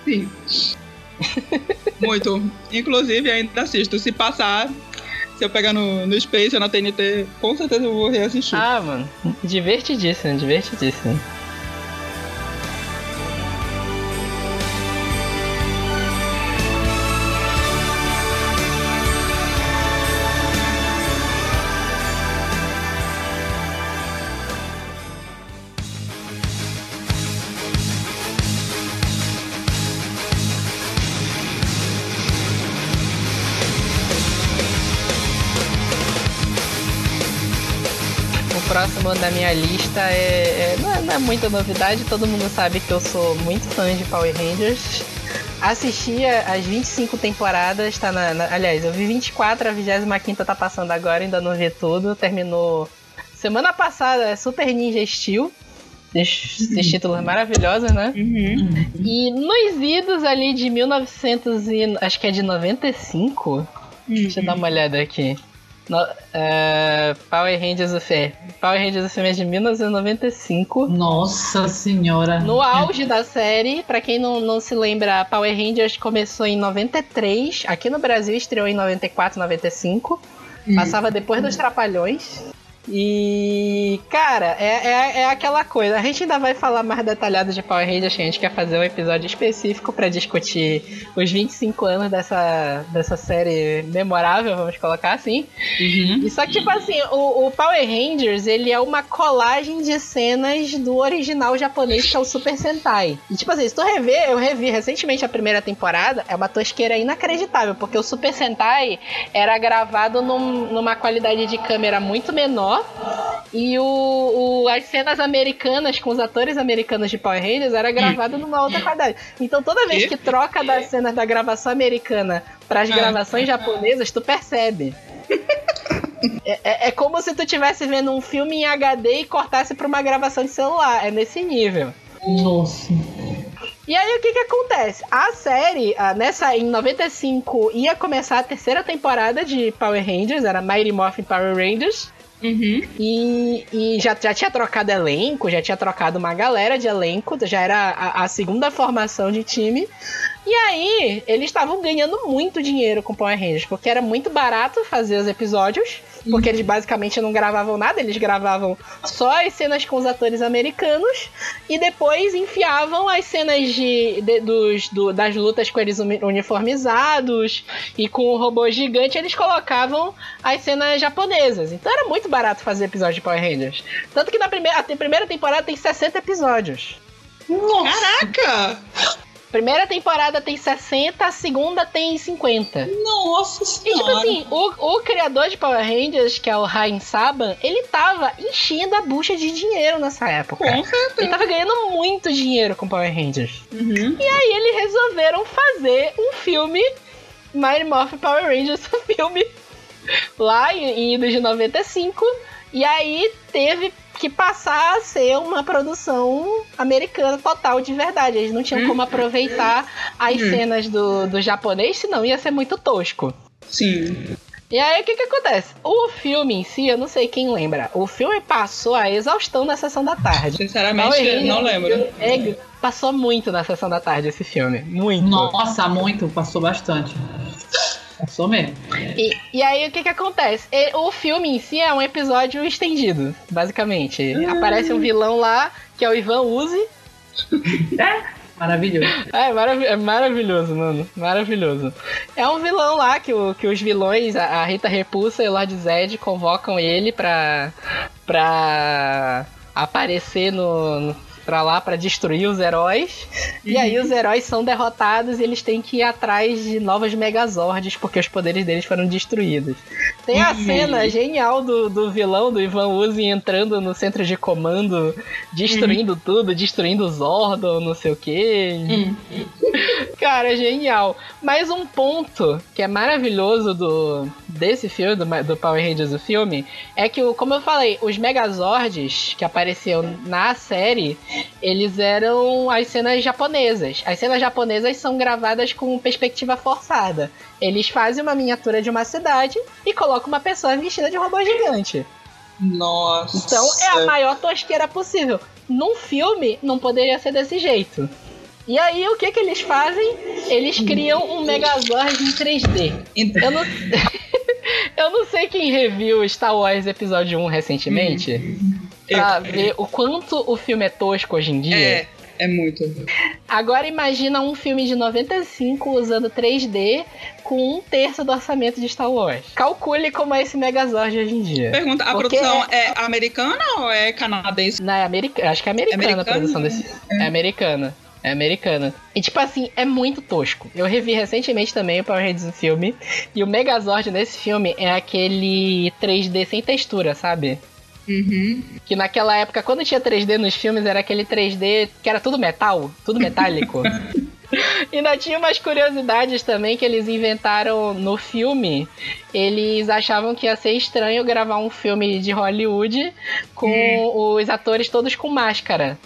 Sim. Muito. Inclusive, ainda assisto. Se passar, se eu pegar no, no Space ou na TNT, com certeza eu vou reassistir. Ah, mano, divertidíssimo, divertidíssimo. Minha lista é, é- não, é não é muita novidade, todo mundo sabe que eu sou muito fã de Power Rangers. Assisti as 25 temporadas, tá na, na- Aliás, eu vi 24, a 25 tá passando agora, ainda não vi tudo. Terminou semana passada, é Super Ninja Steel. Esses esses títulos maravilhosos, né? Uhum. E nos idos ali de 1900 e... Acho que é de 95? Deixa eu dar uma olhada aqui. No, é, Power Rangers Fé. Power Rangers filme é de 1995. Nossa senhora. No auge da série, pra quem não, não se lembra, Power Rangers começou em 93. Aqui no Brasil estreou em 94, 95. Passava depois dos Trapalhões. E, cara, é, é, é aquela coisa. A gente ainda vai falar mais detalhado de Power Rangers, que a gente quer fazer um episódio específico pra discutir os 25 anos dessa, dessa série memorável, vamos colocar assim. Uhum. E só que, tipo assim, o, o Power Rangers, ele é uma colagem de cenas do original japonês, que é o Super Sentai. E, tipo assim, se tu rever, eu revi recentemente a primeira temporada, é uma tosqueira inacreditável, porque o Super Sentai era gravado num- numa qualidade de câmera muito menor, e o, o- as cenas americanas, com os atores americanos de Power Rangers, era gravado numa outra qualidade. Então, toda vez que troca das cenas da gravação americana para as Ah. gravações japonesas, tu percebe. É, é- é como se tu estivesse vendo um filme em HD e cortasse pra uma gravação de celular. É nesse nível. Nossa. E aí o que que acontece? A série, ah, nessa em 95 ia começar a terceira temporada de Power Rangers, era Mighty Morphin Power Rangers. Uhum. E, e já, já tinha trocado elenco, já tinha trocado uma galera de elenco, já era a, a segunda formação de time. E aí, eles estavam ganhando muito dinheiro com Power Rangers, porque era muito barato fazer os episódios. Porque eles basicamente não gravavam nada, eles gravavam só as cenas com os atores americanos e depois enfiavam as cenas de, de- dos, do- das lutas com eles uni- uniformizados e com o robô gigante, eles colocavam as cenas japonesas. Então era muito barato fazer episódio de Power Rangers. Tanto que na primeira, primeira temporada tem 60 episódios. Caraca! Primeira temporada tem 60, a segunda tem 50. Nossa E tipo senhora. assim, o, o criador de Power Rangers, que é o Ryan Saban, ele tava enchendo a bucha de dinheiro nessa época. Com certeza. Ele tava ganhando muito dinheiro com Power Rangers. Uhum. E aí eles resolveram fazer um filme, Mighty Morphin Power Rangers, um filme lá em, em de 95. E aí teve que passar a ser uma produção americana total de verdade. Eles não tinham como aproveitar as Hum. cenas do, do japonês, senão ia ser muito tosco. Sim. E aí o que que acontece? O filme em si, eu não sei quem lembra, o filme passou a exaustão na sessão da tarde. Sinceramente, Rangers, não lembro. é, passou muito na sessão da tarde esse filme. Muito. Nossa, muito, passou bastante. Passou mesmo. E, e aí o que que acontece? E- O filme em si é um episódio estendido, basicamente. Aparece um vilão lá, que é o Ivan Uzi. Maravilhoso. É, marav- é maravilhoso, mano. Maravilhoso. É um vilão lá que, o- que os vilões, a, a Rita Repulsa e o Lord Zed, convocam ele pra, pra aparecer no, no- pra lá pra destruir os heróis. E aí os heróis são derrotados e eles têm que ir atrás de novas Megazords porque os poderes deles foram destruídos. Tem a cena genial do, do vilão, do Ivan Uzi, entrando no centro de comando, destruindo tudo, destruindo os Zordon, não sei o que. Cara, é genial. Mas um ponto que é maravilhoso do desse filme, do, do Power Rangers, o filme, é que, como eu falei, os Megazords que apareciam na série, eles eram as cenas japonesas. As cenas japonesas são gravadas com perspectiva forçada. Eles fazem uma miniatura de uma cidade e colocam uma pessoa vestida de robô gigante. Nossa. Então é a maior tosqueira possível. Num filme, não poderia ser desse jeito. E aí, o que que eles fazem? Eles criam um Megazord em 3D. Então, Eu não... Eu não sei quem reviu Star Wars Episódio 1 recentemente. Pra ver o quanto o filme é tosco hoje em dia. é, é muito. Agora imagina um filme de 95 usando 3D com um terço do orçamento de Star Wars. Calcule como é esse Megazord hoje em dia. Pergunta, a Porque produção é americana ou é canadense? Não, é americana. Acho que é americana, Americana? a produção desse. É. americana. É americana. E tipo assim, é muito tosco. Eu revi recentemente também o Power Rangers no filme. E o Megazord nesse filme é aquele 3D sem textura, sabe? Uhum. Que naquela época, quando tinha 3D nos filmes, era aquele 3D que era tudo metal, tudo metálico. E Ainda tinha umas curiosidades também que eles inventaram no filme. Eles achavam que ia ser estranho gravar um filme de Hollywood com os atores todos com máscara.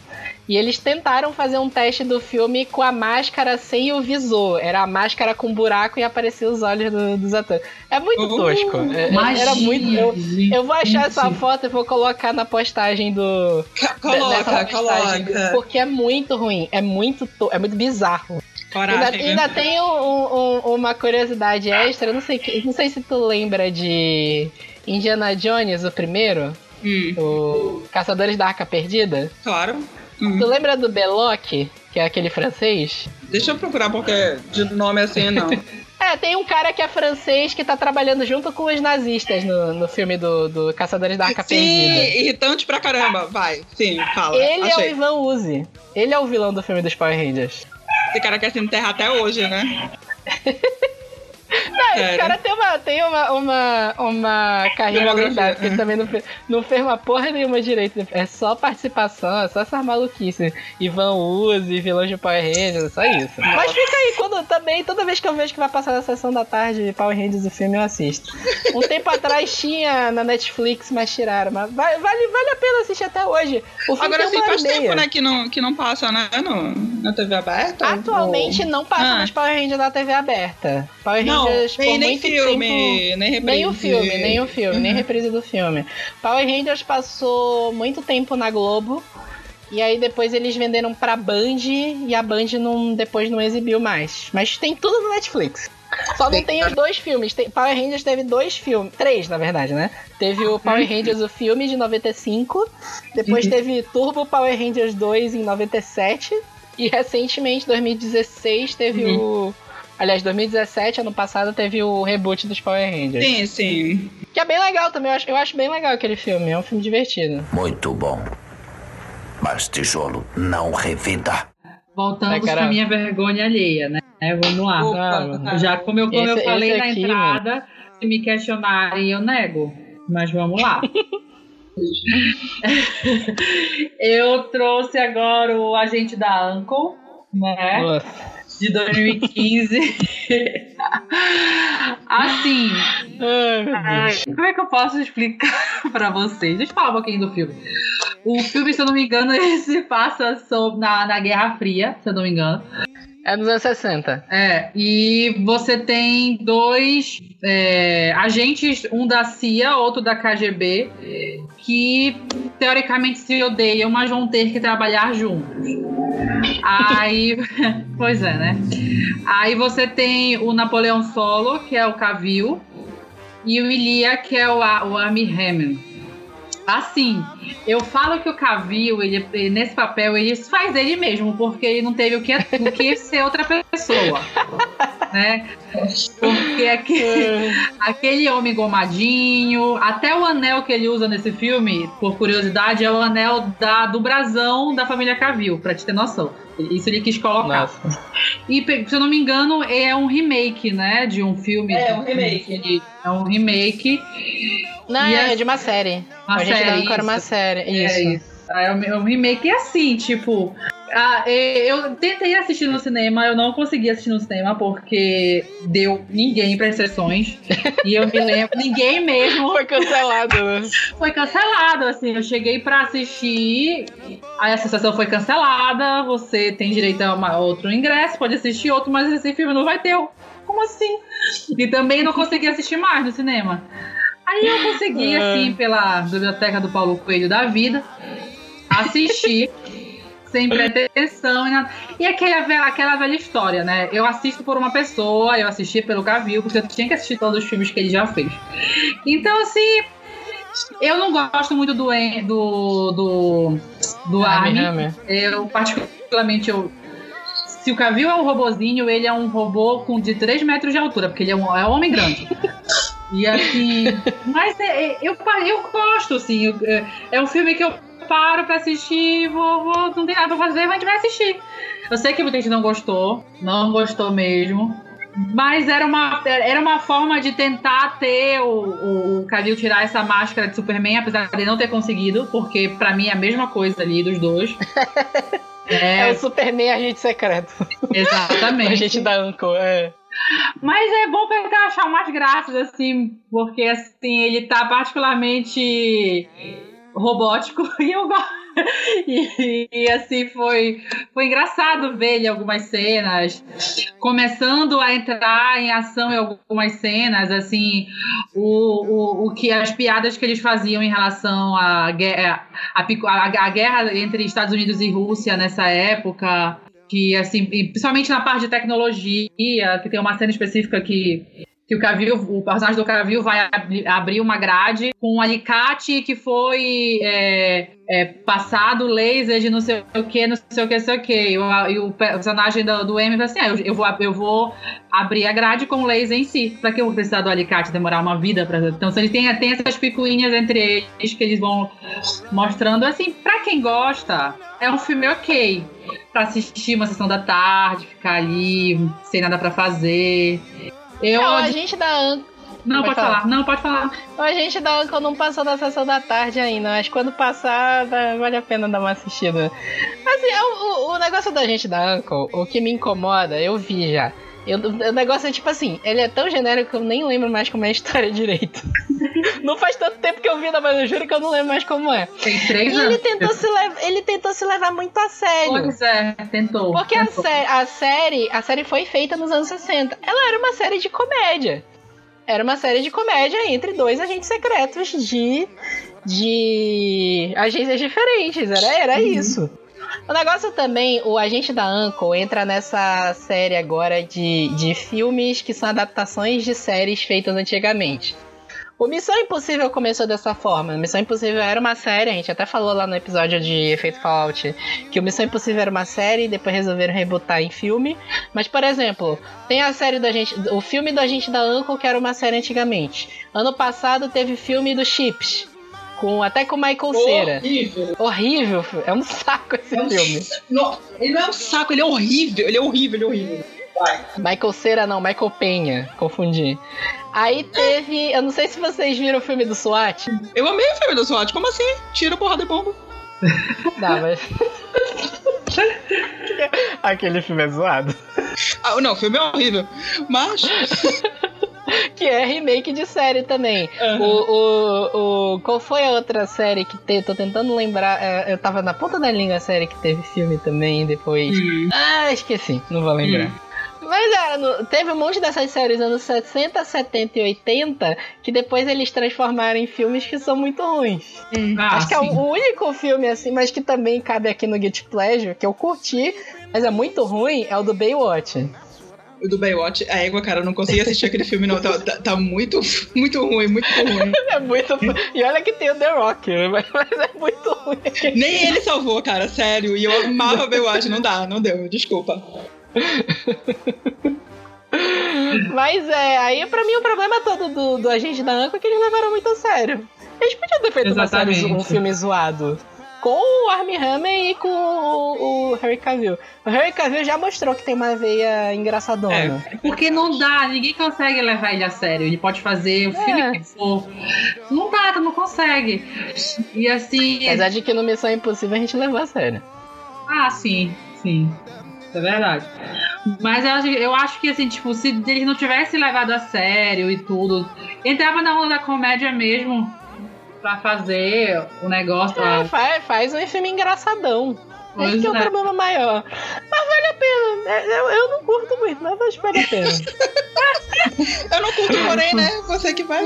E eles tentaram fazer um teste do filme com a máscara sem o visor. Era a máscara com buraco e apareciam os olhos do- dos atores. É muito Uh, tosco. É- Magia, era muito. Eu, eu vou achar essa foto e vou colocar na postagem do. Coloca, postagem, coloca. Porque é muito ruim. É muito, to- é muito bizarro. Ainda, Coragem. ainda tem um- um- uma curiosidade extra. eu Não sei, que- não sei se tu lembra de Indiana Jones, o primeiro. Hum, O Caçadores da Arca Perdida. claro. Hum. Tu lembra do Belloc, que é aquele francês? Deixa eu procurar porque de nome assim não. É, tem um cara que é francês que tá trabalhando junto com os nazistas no, no filme do, do Caçadores da Arca Sim, Perdida. irritante pra caramba. Vai, sim, fala. Ele é o Achei. Ivan Uzi. Ele é o vilão do filme dos Power Rangers. Esse cara quer se enterrar até hoje, né? Não, esse cara tem uma, tem uma, uma, uma carreira lendária, porque ele também não fez, não fez uma porra nenhuma direito. É só participação, é só essas maluquices. Ivan Uzi, vilão de Power Rangers, é só isso. Mas fica aí, quando também, toda vez que eu vejo que vai passar na sessão da tarde Power Rangers o filme, eu assisto. Um tempo atrás tinha na Netflix, mas tiraram. Mas vale, vale, a pena assistir até hoje. O filme Agora tem sim, faz meia. tempo, né, que não, que não passa, né, no, na TV aberta. Atualmente não passa Ah. mais Power Rangers na TV aberta. Power Não, Rangers nem, por nem muito filme, tempo... nem reprise. Nem o filme, nem o filme, nem reprise do filme. Power Rangers passou muito tempo na Globo. E aí depois eles venderam pra Band e a Band não, depois não exibiu mais. Mas tem tudo no Netflix. Só não tem os dois filmes. Tem, Power Rangers teve dois filmes. Três, na verdade, né? Teve o Power Rangers, o filme de 95. Depois teve Turbo Power Rangers 2 em 97. E recentemente, 2016, teve o. Aliás, 2017, ano passado, teve o reboot dos Power Rangers. Sim, sim. Que é bem legal também. Eu acho, eu acho bem legal aquele filme. É um filme divertido. Muito bom. Mas tijolo não revida. Voltamos É, cara. pra minha vergonha alheia, né? É, vamos lá. Opa, Já como eu, como eu Esse- falei esse na aqui, entrada, se me questionarem, eu nego. Mas vamos lá. eu trouxe agora o agente da Uncle, né? Nossa. De 2015. assim, Ai, Deus. como é que eu posso explicar pra vocês? Deixa eu falar um pouquinho do filme. O filme, se eu não me engano, ele se passa na, na Guerra Fria, se eu não me engano. É dos anos 60. É, e você tem dois é, agentes, um da CIA, outro da KGB, que teoricamente se odeiam, mas vão ter que trabalhar juntos. Aí, pois é, né? Aí você tem o Napoleão Solo, que é o Cavill, e o Ilia, que é o, o Armie Hammer. Assim, eu falo que o Cavill, ele, nesse papel, ele faz ele mesmo, porque ele não teve o que, o que ser outra pessoa. Né? Porque aquele, aquele homem gomadinho, até o anel que ele usa nesse filme, por curiosidade, é o anel da, do brasão da família Cavill, pra te ter noção. Isso ele quis colocar. Nossa. E, se eu não me engano, é um remake, né? De um filme. É, um remake. de- É um remake. Não, E é de uma série. Uma a gente série, Anchor era uma isso. série. Isso. É isso. É um, é um remake assim, tipo. ah, é, eu tentei assistir no cinema, eu não consegui assistir no cinema porque deu ninguém para sessões. e eu me lembro, ninguém mesmo Foi cancelado. né? foi cancelado. Assim, eu cheguei pra assistir, aí a sessão foi cancelada. Você tem direito a uma- outro ingresso, pode assistir outro, mas esse filme não vai ter. Como assim? E também não consegui assistir mais no cinema. Aí eu consegui, assim, pela biblioteca do Paulo Coelho da vida, assistir. Sem pretensão e nada. E aquela, velha- aquela velha história, né? Eu assisto por uma pessoa, eu assisti pelo Gavil, porque eu tinha que assistir todos os filmes que ele já fez. Então, assim, eu não gosto muito do do do, do Armie Armin. Eu particularmente eu se o Cavill é um robozinho, ele é um robô com de 3 metros de altura, porque ele é um, é um homem grande. E assim, mas é- é- eu, eu gosto, assim, eu- é, é um filme que eu paro pra assistir, vou, vou- não tem nada pra fazer, mas a gente vai assistir. Eu sei que muita gente não gostou, não gostou mesmo. Mas era uma, era uma forma de tentar ter o, o, Cavill tirar essa máscara de Superman, apesar de não ter conseguido, porque pra mim é a mesma coisa ali dos dois. É, É, o Superman agente secreto. exatamente. A gente da Anchor, é. Mas é bom tentar achar umas graças, assim, porque assim, ele tá particularmente robótico e eu. E, e, assim foi, foi engraçado ver ele algumas cenas, começando a entrar em ação em algumas cenas, assim, o, o, o que as piadas que eles faziam em relação à guerra, a, pico- a, a guerra entre Estados Unidos e Rússia nessa época, que assim, principalmente na parte de tecnologia, que tem uma cena específica que que o Cavill, o personagem do Cavill vai abri- abrir uma grade com um alicate que foi é, é, passado laser de não sei o que, não sei o que, não sei o que. E o, e o personagem do, do M fala assim: ah, eu, eu, vou, eu vou abrir a grade com o laser em si. Pra que eu vou precisar do alicate? Demorar uma vida pra. Então, se ele tem, tem essas picuinhas entre eles que eles vão mostrando. Assim, pra quem gosta, é um filme ok. Pra assistir uma sessão da tarde, ficar ali, sem nada pra fazer. Eu, Não, a gente da Anchor. não, Pode pode, falar. falar. Não, pode falar. A gente da Anchor não passou da sessão da tarde ainda, mas quando passar, vale a pena dar uma assistida. Assim, é o, o- negócio da gente da Anchor, o que me incomoda, eu vi já. Eu- o negócio é tipo assim, ele é tão genérico que eu nem lembro mais como é a história direito. não faz tanto tempo que eu vi, mas eu juro que eu não lembro mais como é. Tem três E ele anos. tentou, se ele tentou se levar muito a sério. Pois é, tentou. Porque a, tentou. sé- a série, a série foi feita nos anos 60. Ela era uma série de comédia. Era uma série de comédia entre dois agentes secretos de de agências diferentes. Era, era isso. O negócio também, o Agente da Uncle entra nessa série agora de, de filmes que são adaptações de séries feitas antigamente. O Missão Impossível começou dessa forma. Missão Impossível era uma série, a gente até falou lá no episódio de Efeito Fallout que o Missão Impossível era uma série e depois resolveram rebootar em filme. Mas, por exemplo, tem a série da gente, o filme do Agente da Uncle, que era uma série antigamente. Ano passado teve filme do Chips, com, até com Michael Cera. Horrível. Horrível, é um saco esse É um filme. Não, ele não é um saco, ele é horrível, ele é horrível, ele é horrível. Vai. Michael Cera não, Michael Penha, confundi. Aí teve, eu não sei se vocês viram o filme do SWAT. Eu amei o filme do SWAT, como assim? Tira porrada de bomba. Não, mas. Aquele filme é zoado. Ah, não, o filme é horrível. Mas. Que é remake de série também. Aham. O, o, o, qual foi a outra série que teve? Tô tentando lembrar. é, Eu tava na ponta da língua a série que teve filme também depois. Hum. Ah, esqueci, não vou lembrar. Mas era, teve um monte dessas séries anos 60, 70 e 80 que depois eles transformaram em filmes que são muito ruins. Ah, Acho que é sim. o único filme assim, mas que também cabe aqui no Get Pleasure, que eu curti, mas é muito ruim, é o do Baywatch. O do Baywatch, a égua, cara, eu não consegui assistir aquele filme, não. Tá, tá- tá muito, muito ruim, muito ruim. É muito. E olha que tem o The Rock, né? mas, mas é muito ruim. Nem ele salvou, cara, sério. E eu amava Baywatch, não dá, não deu, desculpa. Mas é, aí pra mim o problema todo do, do agente da Anco é que eles levaram muito a sério. Eles podiam ter feito uma série, um filme zoado. Com o Armie Hammer e com o, o Harry Cavill. O Harry Cavill já mostrou que tem uma veia engraçadona. Porque não dá, ninguém consegue levar ele a sério. Ele pode fazer o filme É. que for. Não dá, tu não consegue. E assim. Apesar de que no Missão Impossível a gente levou a sério. Ah, sim, sim. É verdade. Mas eu acho, eu acho que, assim, tipo, se eles não tivessem levado a sério e tudo, entrava na onda da comédia mesmo pra fazer o negócio. É, ah, faz, faz um filme engraçadão. Pois Esse que é o é. problema maior. Mas vale a pena. É, Eu, eu não curto muito, mas acho que vale a pena. Eu não curto, porém, né? Você que vai.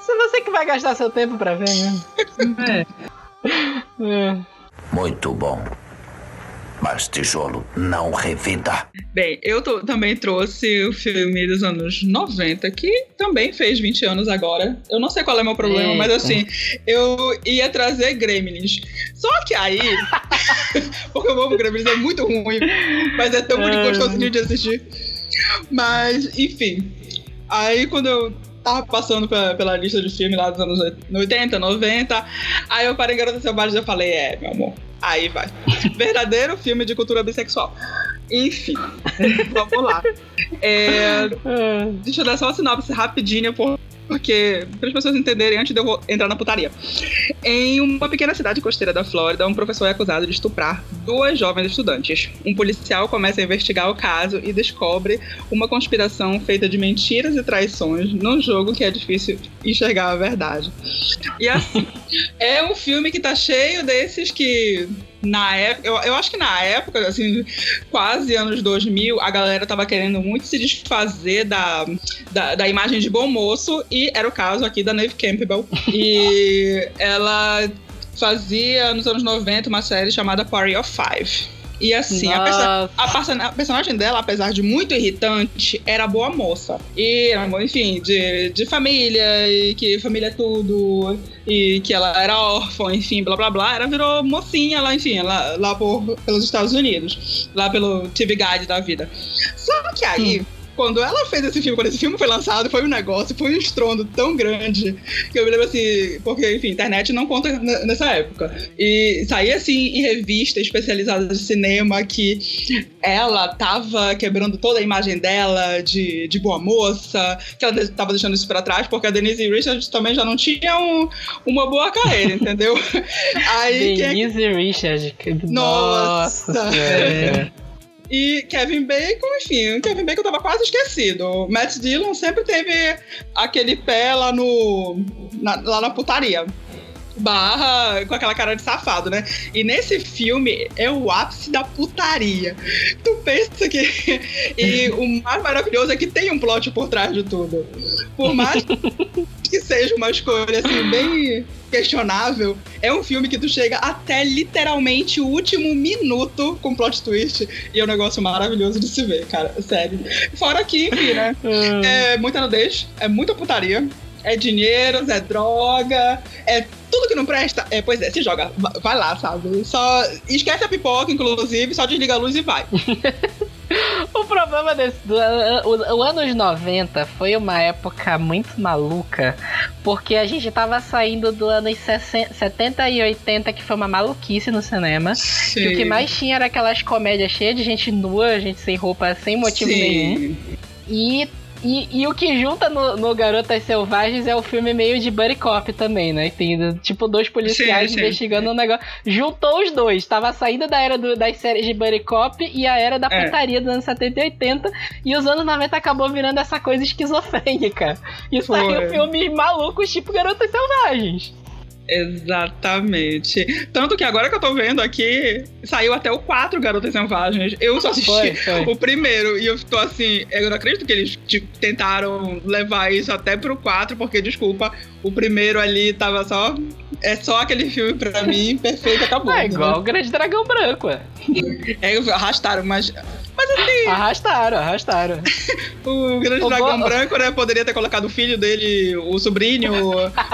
Se você que vai gastar seu tempo pra ver, né? é. É. Muito bom. Mas tijolo não revida. Bem, eu tô- também trouxe o filme dos anos 90, que também fez 20 anos agora. Eu não sei qual é o meu problema, mas Eita. assim, eu ia trazer Gremlins. Só que aí, porque o novo Gremlins é muito ruim, mas é tão muito Ai. gostosinho de assistir. Mas, enfim. Aí quando eu tava passando pela, pela lista de filme lá dos anos 80, 90, aí eu parei em Garota Selvagem e eu falei, é, meu amor, aí vai. Verdadeiro filme de cultura bissexual. Enfim, vamos lá. É, É. deixa eu dar só uma sinopse rapidinha, por- porque para as pessoas entenderem antes de eu entrar na putaria. Em uma pequena cidade costeira da Flórida, um professor é acusado de estuprar duas jovens estudantes. Um policial começa a investigar o caso e descobre uma conspiração feita de mentiras e traições num jogo que é difícil enxergar a verdade. E assim, é um filme que tá cheio desses que na época, eu, eu acho que na época, assim, quase anos 2000, a galera tava querendo muito se desfazer da, da, da imagem de bom moço, e era o caso aqui da Neve Campbell. E ela fazia nos anos 90 uma série chamada Party of Five. E assim, a, perso- a person- a personagem dela, apesar de muito irritante, era boa moça. E, era, enfim, de, de família, e que família é tudo, e que ela era órfã, enfim, blá blá blá. Ela virou mocinha lá, enfim, lá, lá por, pelos Estados Unidos, lá pelo TV Guide da vida. Só que aí. Quando ela fez esse filme, quando esse filme foi lançado, foi um negócio, foi um estrondo tão grande que eu me lembro assim, porque, enfim, internet não conta nessa época. E saía assim em revista especializada de cinema que ela tava quebrando toda a imagem dela de, de boa moça, que ela tava deixando isso pra trás, porque a Denise Richards também já não tinha um- uma boa carreira, entendeu? Aí é que Denise Richard. Nossa. Nossa. E Kevin Bacon, enfim, Kevin Bacon tava quase esquecido. Matt Dillon sempre teve aquele pé lá no. na- lá na putaria. Barra com aquela cara de safado, né? E nesse filme é o ápice da putaria. Tu pensa que. E o mais maravilhoso é que tem um plot por trás de tudo. Por mais que seja uma escolha assim, bem questionável, é um filme que tu chega até literalmente o último minuto com plot twist. E é um negócio maravilhoso de se ver, cara. Sério. Fora que, enfim, né? É muita nudez, é muita putaria. É dinheiro, é droga, é tudo que não presta. É, pois é, se joga, vai lá, sabe? Só esquece a pipoca, inclusive, só desliga a luz e vai. O problema desse. Do, o, o anos 90 foi uma época muito maluca, porque a gente tava saindo do anos 60, 70 e 80, que foi uma maluquice no cinema. Sim. E o que mais tinha era aquelas comédias cheias de gente nua, gente sem roupa, sem motivo Sim. nenhum. E, e, e o que junta no, no Garotas Selvagens é o filme meio de buddy cop também, né? Tem tipo dois policiais Sim, sim. investigando um negócio. Juntou os dois. Tava saindo da era do- das séries de buddy cop e a era da É. putaria dos anos 70 e 80. E os anos 90 acabou virando essa coisa esquizofrênica. E Foi. saiu filmes malucos tipo Garotas Selvagens. Exatamente. Tanto que agora que eu tô vendo aqui, saiu até o 4 Garotas Selvagens. Eu só assisti Foi, foi. o primeiro e eu tô assim, eu não acredito que eles tipo, tentaram levar isso até pro 4, porque, desculpa, o primeiro ali tava só. É só aquele filme pra mim, perfeito, acabou. É igual o Grande Dragão Branco, é. É, arrastaram, mas. Mas assim, Arrastaram, arrastaram. o Grande O Dragão bo- Branco, né? Poderia ter colocado o filho dele, o sobrinho,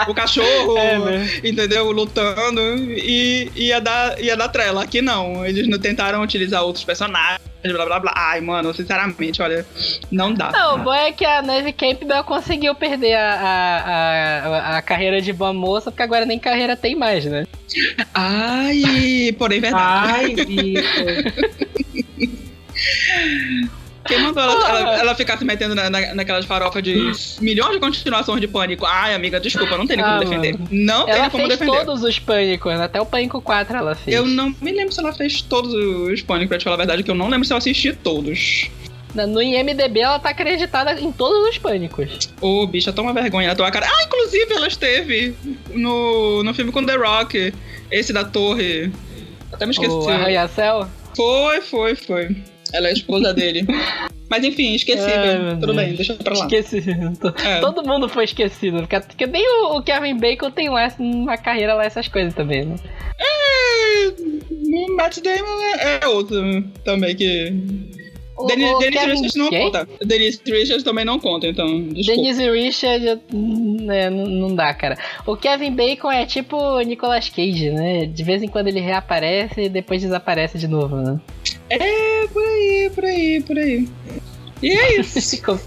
o cachorro, É, né? entendeu? Lutando e ia dar, ia dar trela. Aqui não. Eles não tentaram utilizar outros personagens, blá blá blá. Ai, mano, sinceramente, olha, não dá. Não, o bom é que a Neve Campbell conseguiu perder a, a, a, a carreira de boa moça, porque agora nem carreira tem mais, né? Ai, porém, verdade. Ai, Vitor. Quem mandou ela, Ah. ela, ela ficar se metendo na, na- naquelas farofas de milhões de continuações de pânico? Ai, amiga, desculpa, não tem nem como Ah, defender. Não tem Ela como fez defender. todos os pânicos, né? até o Pânico 4 ela fez. Eu não me lembro se ela fez todos os pânicos, pra te falar a verdade, que eu não lembro se eu assisti todos. No IMDB ela tá acreditada em todos os pânicos. Ô, bicha, toma vergonha na tua cara. Ah, inclusive ela esteve no, no filme com The Rock, esse da torre. Até me esqueci. O Arranha-Céu. Foi, foi, foi. Ela é a esposa dele. Mas enfim. Ai, meu Tudo Deus. bem, deixa pra lá. Esqueci. To- É. Todo mundo foi esquecido. Porque, porque nem o, o Kevin Bacon tem lá uma carreira lá essas coisas também, né? É, Matt Damon é, é outro também que. O, Denise, o Denise Richards não quem? conta. Denise Richards também não conta, então. Desculpa. Denise Richard, né, não, dá, cara. O Kevin Bacon é tipo Nicolas Cage, né? De vez em quando ele reaparece e depois desaparece de novo, né? É, por aí, por aí, por aí. E é isso. Ficou-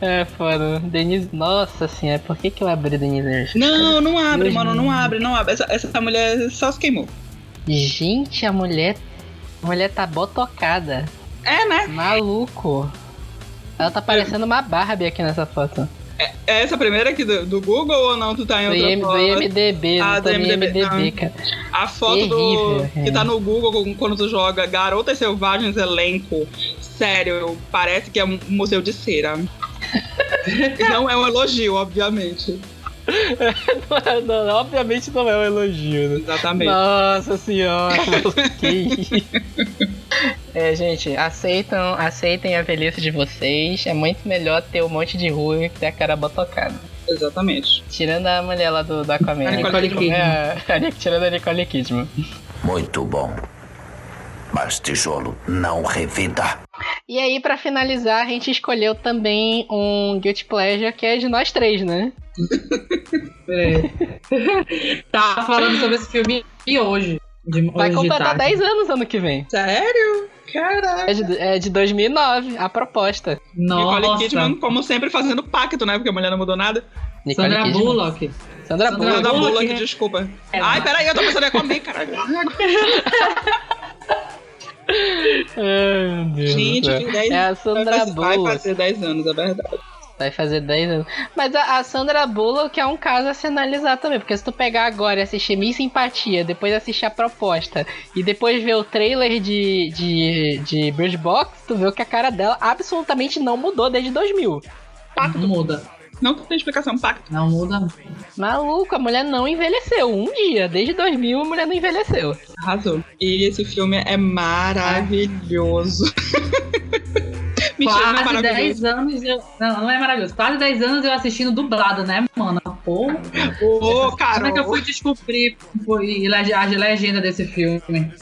é, foda. Denise, nossa senhora, por que que eu abri Denise? Não, não abre, Deus mano, não abre, não abre. Essa, essa mulher só se queimou. Gente, a mulher. A mulher tá botocada. É, né? Maluco. Ela tá parecendo uma Barbie aqui nessa foto. É essa primeira aqui do, do Google ou não? Tu tá em Do, outra do foto? IMDB, Ah, do no IMDb, não. cara. A foto do, Terrível, é. que tá no Google quando tu joga Garotas Selvagens Elenco. Sério, parece que é um museu de cera. não é um elogio, obviamente. Não, não, obviamente não é um elogio, né? Exatamente. Nossa senhora, que isso. É, gente, aceitam, aceitem a velhice de vocês. É muito melhor ter um monte de ruim que ter a cara botocada. Exatamente. Tirando a mulher lá do, do Aquaman. A né? Nicole Como Kidman. é a- a- tirando a Nicole Kidman. Muito bom. Mas tijolo não revida. E aí, pra finalizar, a gente escolheu também um Guilty Pleasure que é de nós três, né? É. Tava falando sobre esse filme e hoje. De, Vai completar tarde. 10 anos ano que vem. Sério? Caraca. É de, é de 2009, a proposta. Nicole Nossa. Kidman, como sempre, fazendo pacto, né? Porque a mulher não mudou nada. Nicole Sandra Kidman. Bullock. Sandra Sandra Bullock. Sandra Bullock, Bullock, né? desculpa. É, Ai, mas- peraí, eu tô pensando em comer, caralho. Ai, meu Deus. Gente, tem 10 É a vai Sandra fazer- vai Bullock. fazer 10 anos, é verdade. Vai fazer 10 anos. Mas a, a Sandra Bullock é um caso a se analisar também. Porque se tu pegar agora e assistir Miss Simpatia, depois assistir a proposta e depois ver o trailer de, de, de Bridge Box, tu vê que a cara dela absolutamente não mudou desde 2000. Não muda. Não tem explicação, pacto. Não muda. Maluco, a mulher não envelheceu. Um dia, desde 2000, a mulher não envelheceu. Arrasou. E esse filme é maravilhoso. Mentira, não é Quase maravilhoso. 10 anos eu. Não, não é maravilhoso. Quase 10 anos eu assistindo dublado, né, mano? Pô. Ô, cara. Como é que eu fui descobrir foi, a legenda desse filme?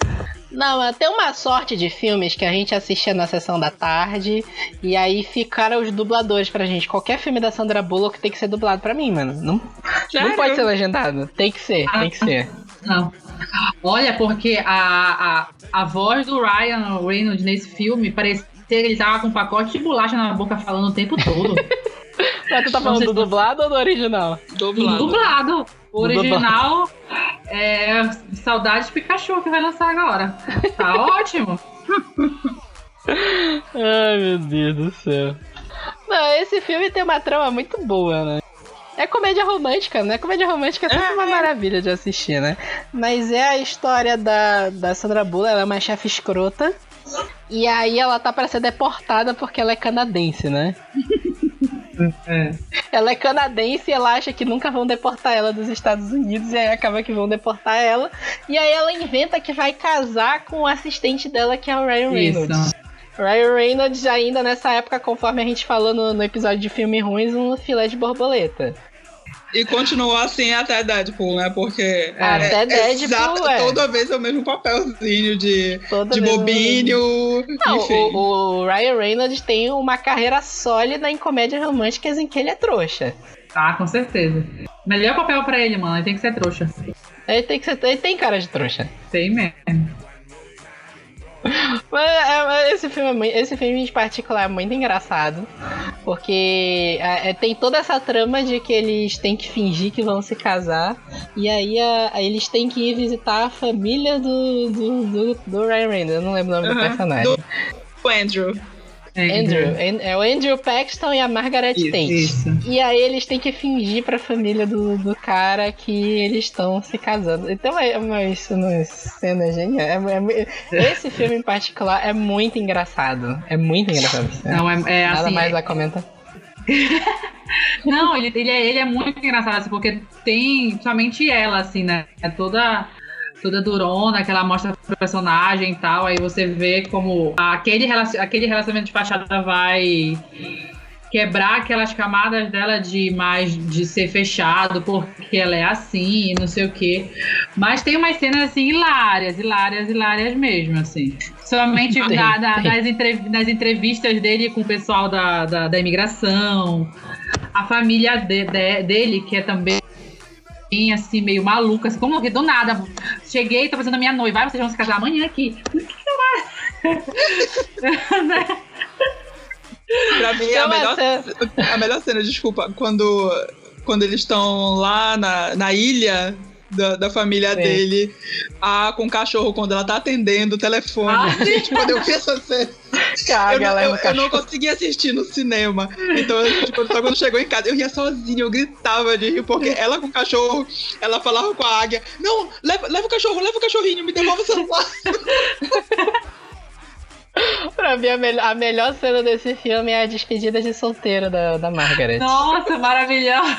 Não, tem uma sorte de filmes que a gente assistia na sessão da tarde e aí ficaram os dubladores pra gente. Qualquer filme da Sandra Bullock tem que ser dublado pra mim, mano. Não, não pode ser legendado. Tem que ser, tem que ser. Não. Olha, porque a, a, a voz do Ryan Reynolds nesse filme parecia que ele tava com um pacote de bolacha na boca falando o tempo todo. Mas tu tá falando do dublado ou do original? Do Dublado. dublado. O original é Saudades Pikachu que vai lançar agora. Tá ótimo. Ai, meu Deus do céu. Não, esse filme tem uma trama muito boa, né? É comédia romântica, né? Comédia romântica é sempre uma maravilha de assistir, né? Mas é a história da, da Sandra Bullock, ela é uma chefe escrota. E aí ela tá pra ser deportada porque ela é canadense, né? É. Ela é canadense e ela acha que nunca vão deportar ela dos Estados Unidos, e aí acaba que vão deportar ela. E aí ela inventa que vai casar com o assistente dela, que é o Ryan Reynolds. Isso. Ryan Reynolds ainda nessa época, conforme a gente falou no, no episódio de filme ruins, um filé de borboleta. E continuou assim até Deadpool, né? Porque. Até é, Deadpool, exato, é. Toda vez é o mesmo papelzinho de, Toda de é bobinho. Não, enfim. o, o Ryan Reynolds tem uma carreira sólida em comédias românticas em que ele é trouxa. Tá, com certeza. Melhor papel pra ele, mano. Ele tem que ser trouxa. Ele tem, que ser, ele tem cara de trouxa. Tem mesmo. Mas, é, mas esse, filme é mui- esse filme em particular é muito engraçado. Porque é, é, tem toda essa trama de que eles têm que fingir que vão se casar. E aí a- a- eles têm que ir visitar a família do, do, do, do Ryan Reynolds. Eu não lembro o nome do Aham, personagem. do- O Andrew. É, Andrew. An- É o Andrew Paxton e a Margaret Isso, Tate. isso. E aí eles têm que fingir pra família do, do cara que eles estão se casando. Então é uma, isso uma cena genial. É- é esse filme em particular é muito engraçado. É muito engraçado. Não, é, é Nada assim. mais a comentar. Não, ele, ele, é, ele é muito engraçado, assim, porque tem somente ela, assim, né? É toda, toda durona, que ela mostra pro personagem e tal. Aí você vê como aquele, relacion- aquele relacionamento de fachada vai quebrar aquelas camadas dela de mais de ser fechado porque ela é assim, não sei o quê. Mas tem umas cenas assim hilárias, hilárias, hilárias mesmo, assim. Somente Tem, da- da- tem. das, entrev- nas entrevistas dele com o pessoal da, da, da imigração, a família de- de- dele, que é também assim, meio maluca, assim, como que do nada. Cheguei, tô fazendo a minha noiva, vai, vocês vão se casar amanhã aqui. Que? Né? Pra mim, Tem a uma melhor, cena- a melhor cena, desculpa, quando, quando eles estão lá na, na ilha da, da família Sim. dele, a, com o cachorro, quando ela tá atendendo o telefone. Ah. Gente, quando eu vi essa cena, Cara, eu, não, galera eu, no eu cachorro. não consegui assistir no cinema. Então, eu, tipo, só quando chegou em casa, eu ia sozinha, eu gritava de rir, porque ela com o cachorro, ela falava com a águia: Não, leva, leva o cachorro, leva o cachorrinho, me devolve o celular. Pra mim, a, melhor- a melhor cena desse filme é a despedida de solteiro da, da Margaret. Nossa, maravilhoso.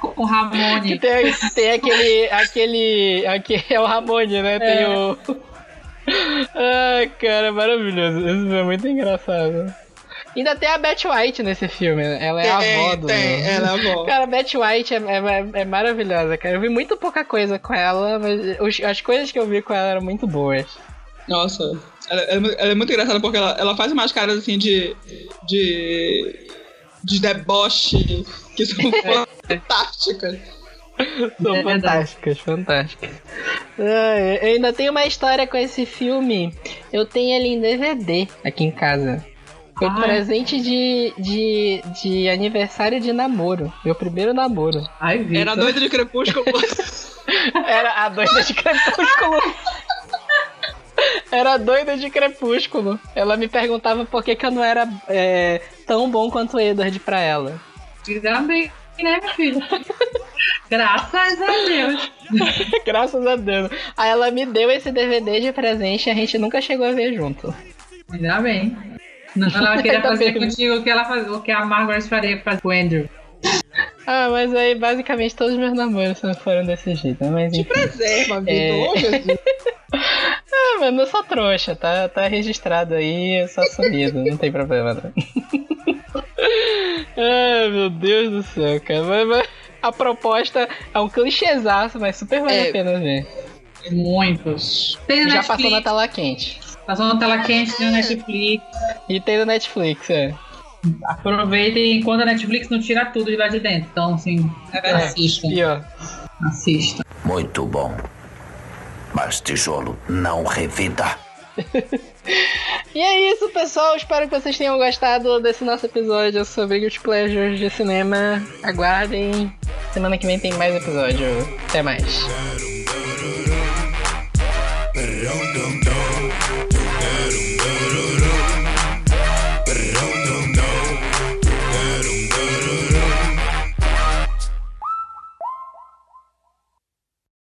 Com o Que Ramone. tem, tem aquele, aquele. Aqui é o Ramone, né? Tem É. o. Ai, cara, maravilhoso. Filme é muito engraçado. Ainda tem a Betty White nesse filme, né? Ela é a avó do. tem, ela é a avó. Cara, a Betty White é, é, é maravilhosa, cara. Eu vi muito pouca coisa com ela, mas as coisas que eu vi com ela eram muito boas. Nossa, ela, ela é ela é muito engraçada porque ela, ela faz umas caras assim de. de. de deboche que são fantásticas. São É fantásticas, fantásticas. Ai, eu ainda tenho uma história com esse filme. Eu tenho ele em DVD aqui em casa. Foi Ai. presente de, de, de aniversário de namoro. Meu primeiro namoro. Ai. Era doida de crepúsculo. Era a doida de crepúsculo. Era a doida de crepúsculo. Ela me perguntava por que, que eu não era é, tão bom quanto o Edward pra ela. Ainda bem, né, meu filho? Graças a Deus. Graças a Deus. Aí ela me deu esse DVD de presente e a gente nunca chegou a ver junto. Ainda bem. Não, ela queria Ainda fazer bem. contigo o que, ela faz, o que a Margaret faria com o Andrew. Ah, mas aí basicamente todos os meus namoros foram desse jeito. né? Mas Te enfim. preserva, Vitor. É. Jesus. Ah, mano, eu sou trouxa, tá, tá registrado aí, eu sou assumido, não tem problema não. Ai, meu Deus do céu, cara. Mas, mas a proposta é um clichêzaço, mas super vale É. a pena ver. Muitos. Tem Já Netflix. passou na tela quente. Passou na tela quente, tem no Netflix. E tem no Netflix, é. Aproveitem enquanto a Netflix não tira tudo de lá de dentro. Então, assim, É verdade. assistam. Pior. Assistam. Muito bom. Mas tijolo não revida. E é isso, pessoal. Espero que vocês tenham gostado desse nosso episódio sobre Guilty Pleasures de cinema. Aguardem. Semana que vem tem mais episódio. Até mais.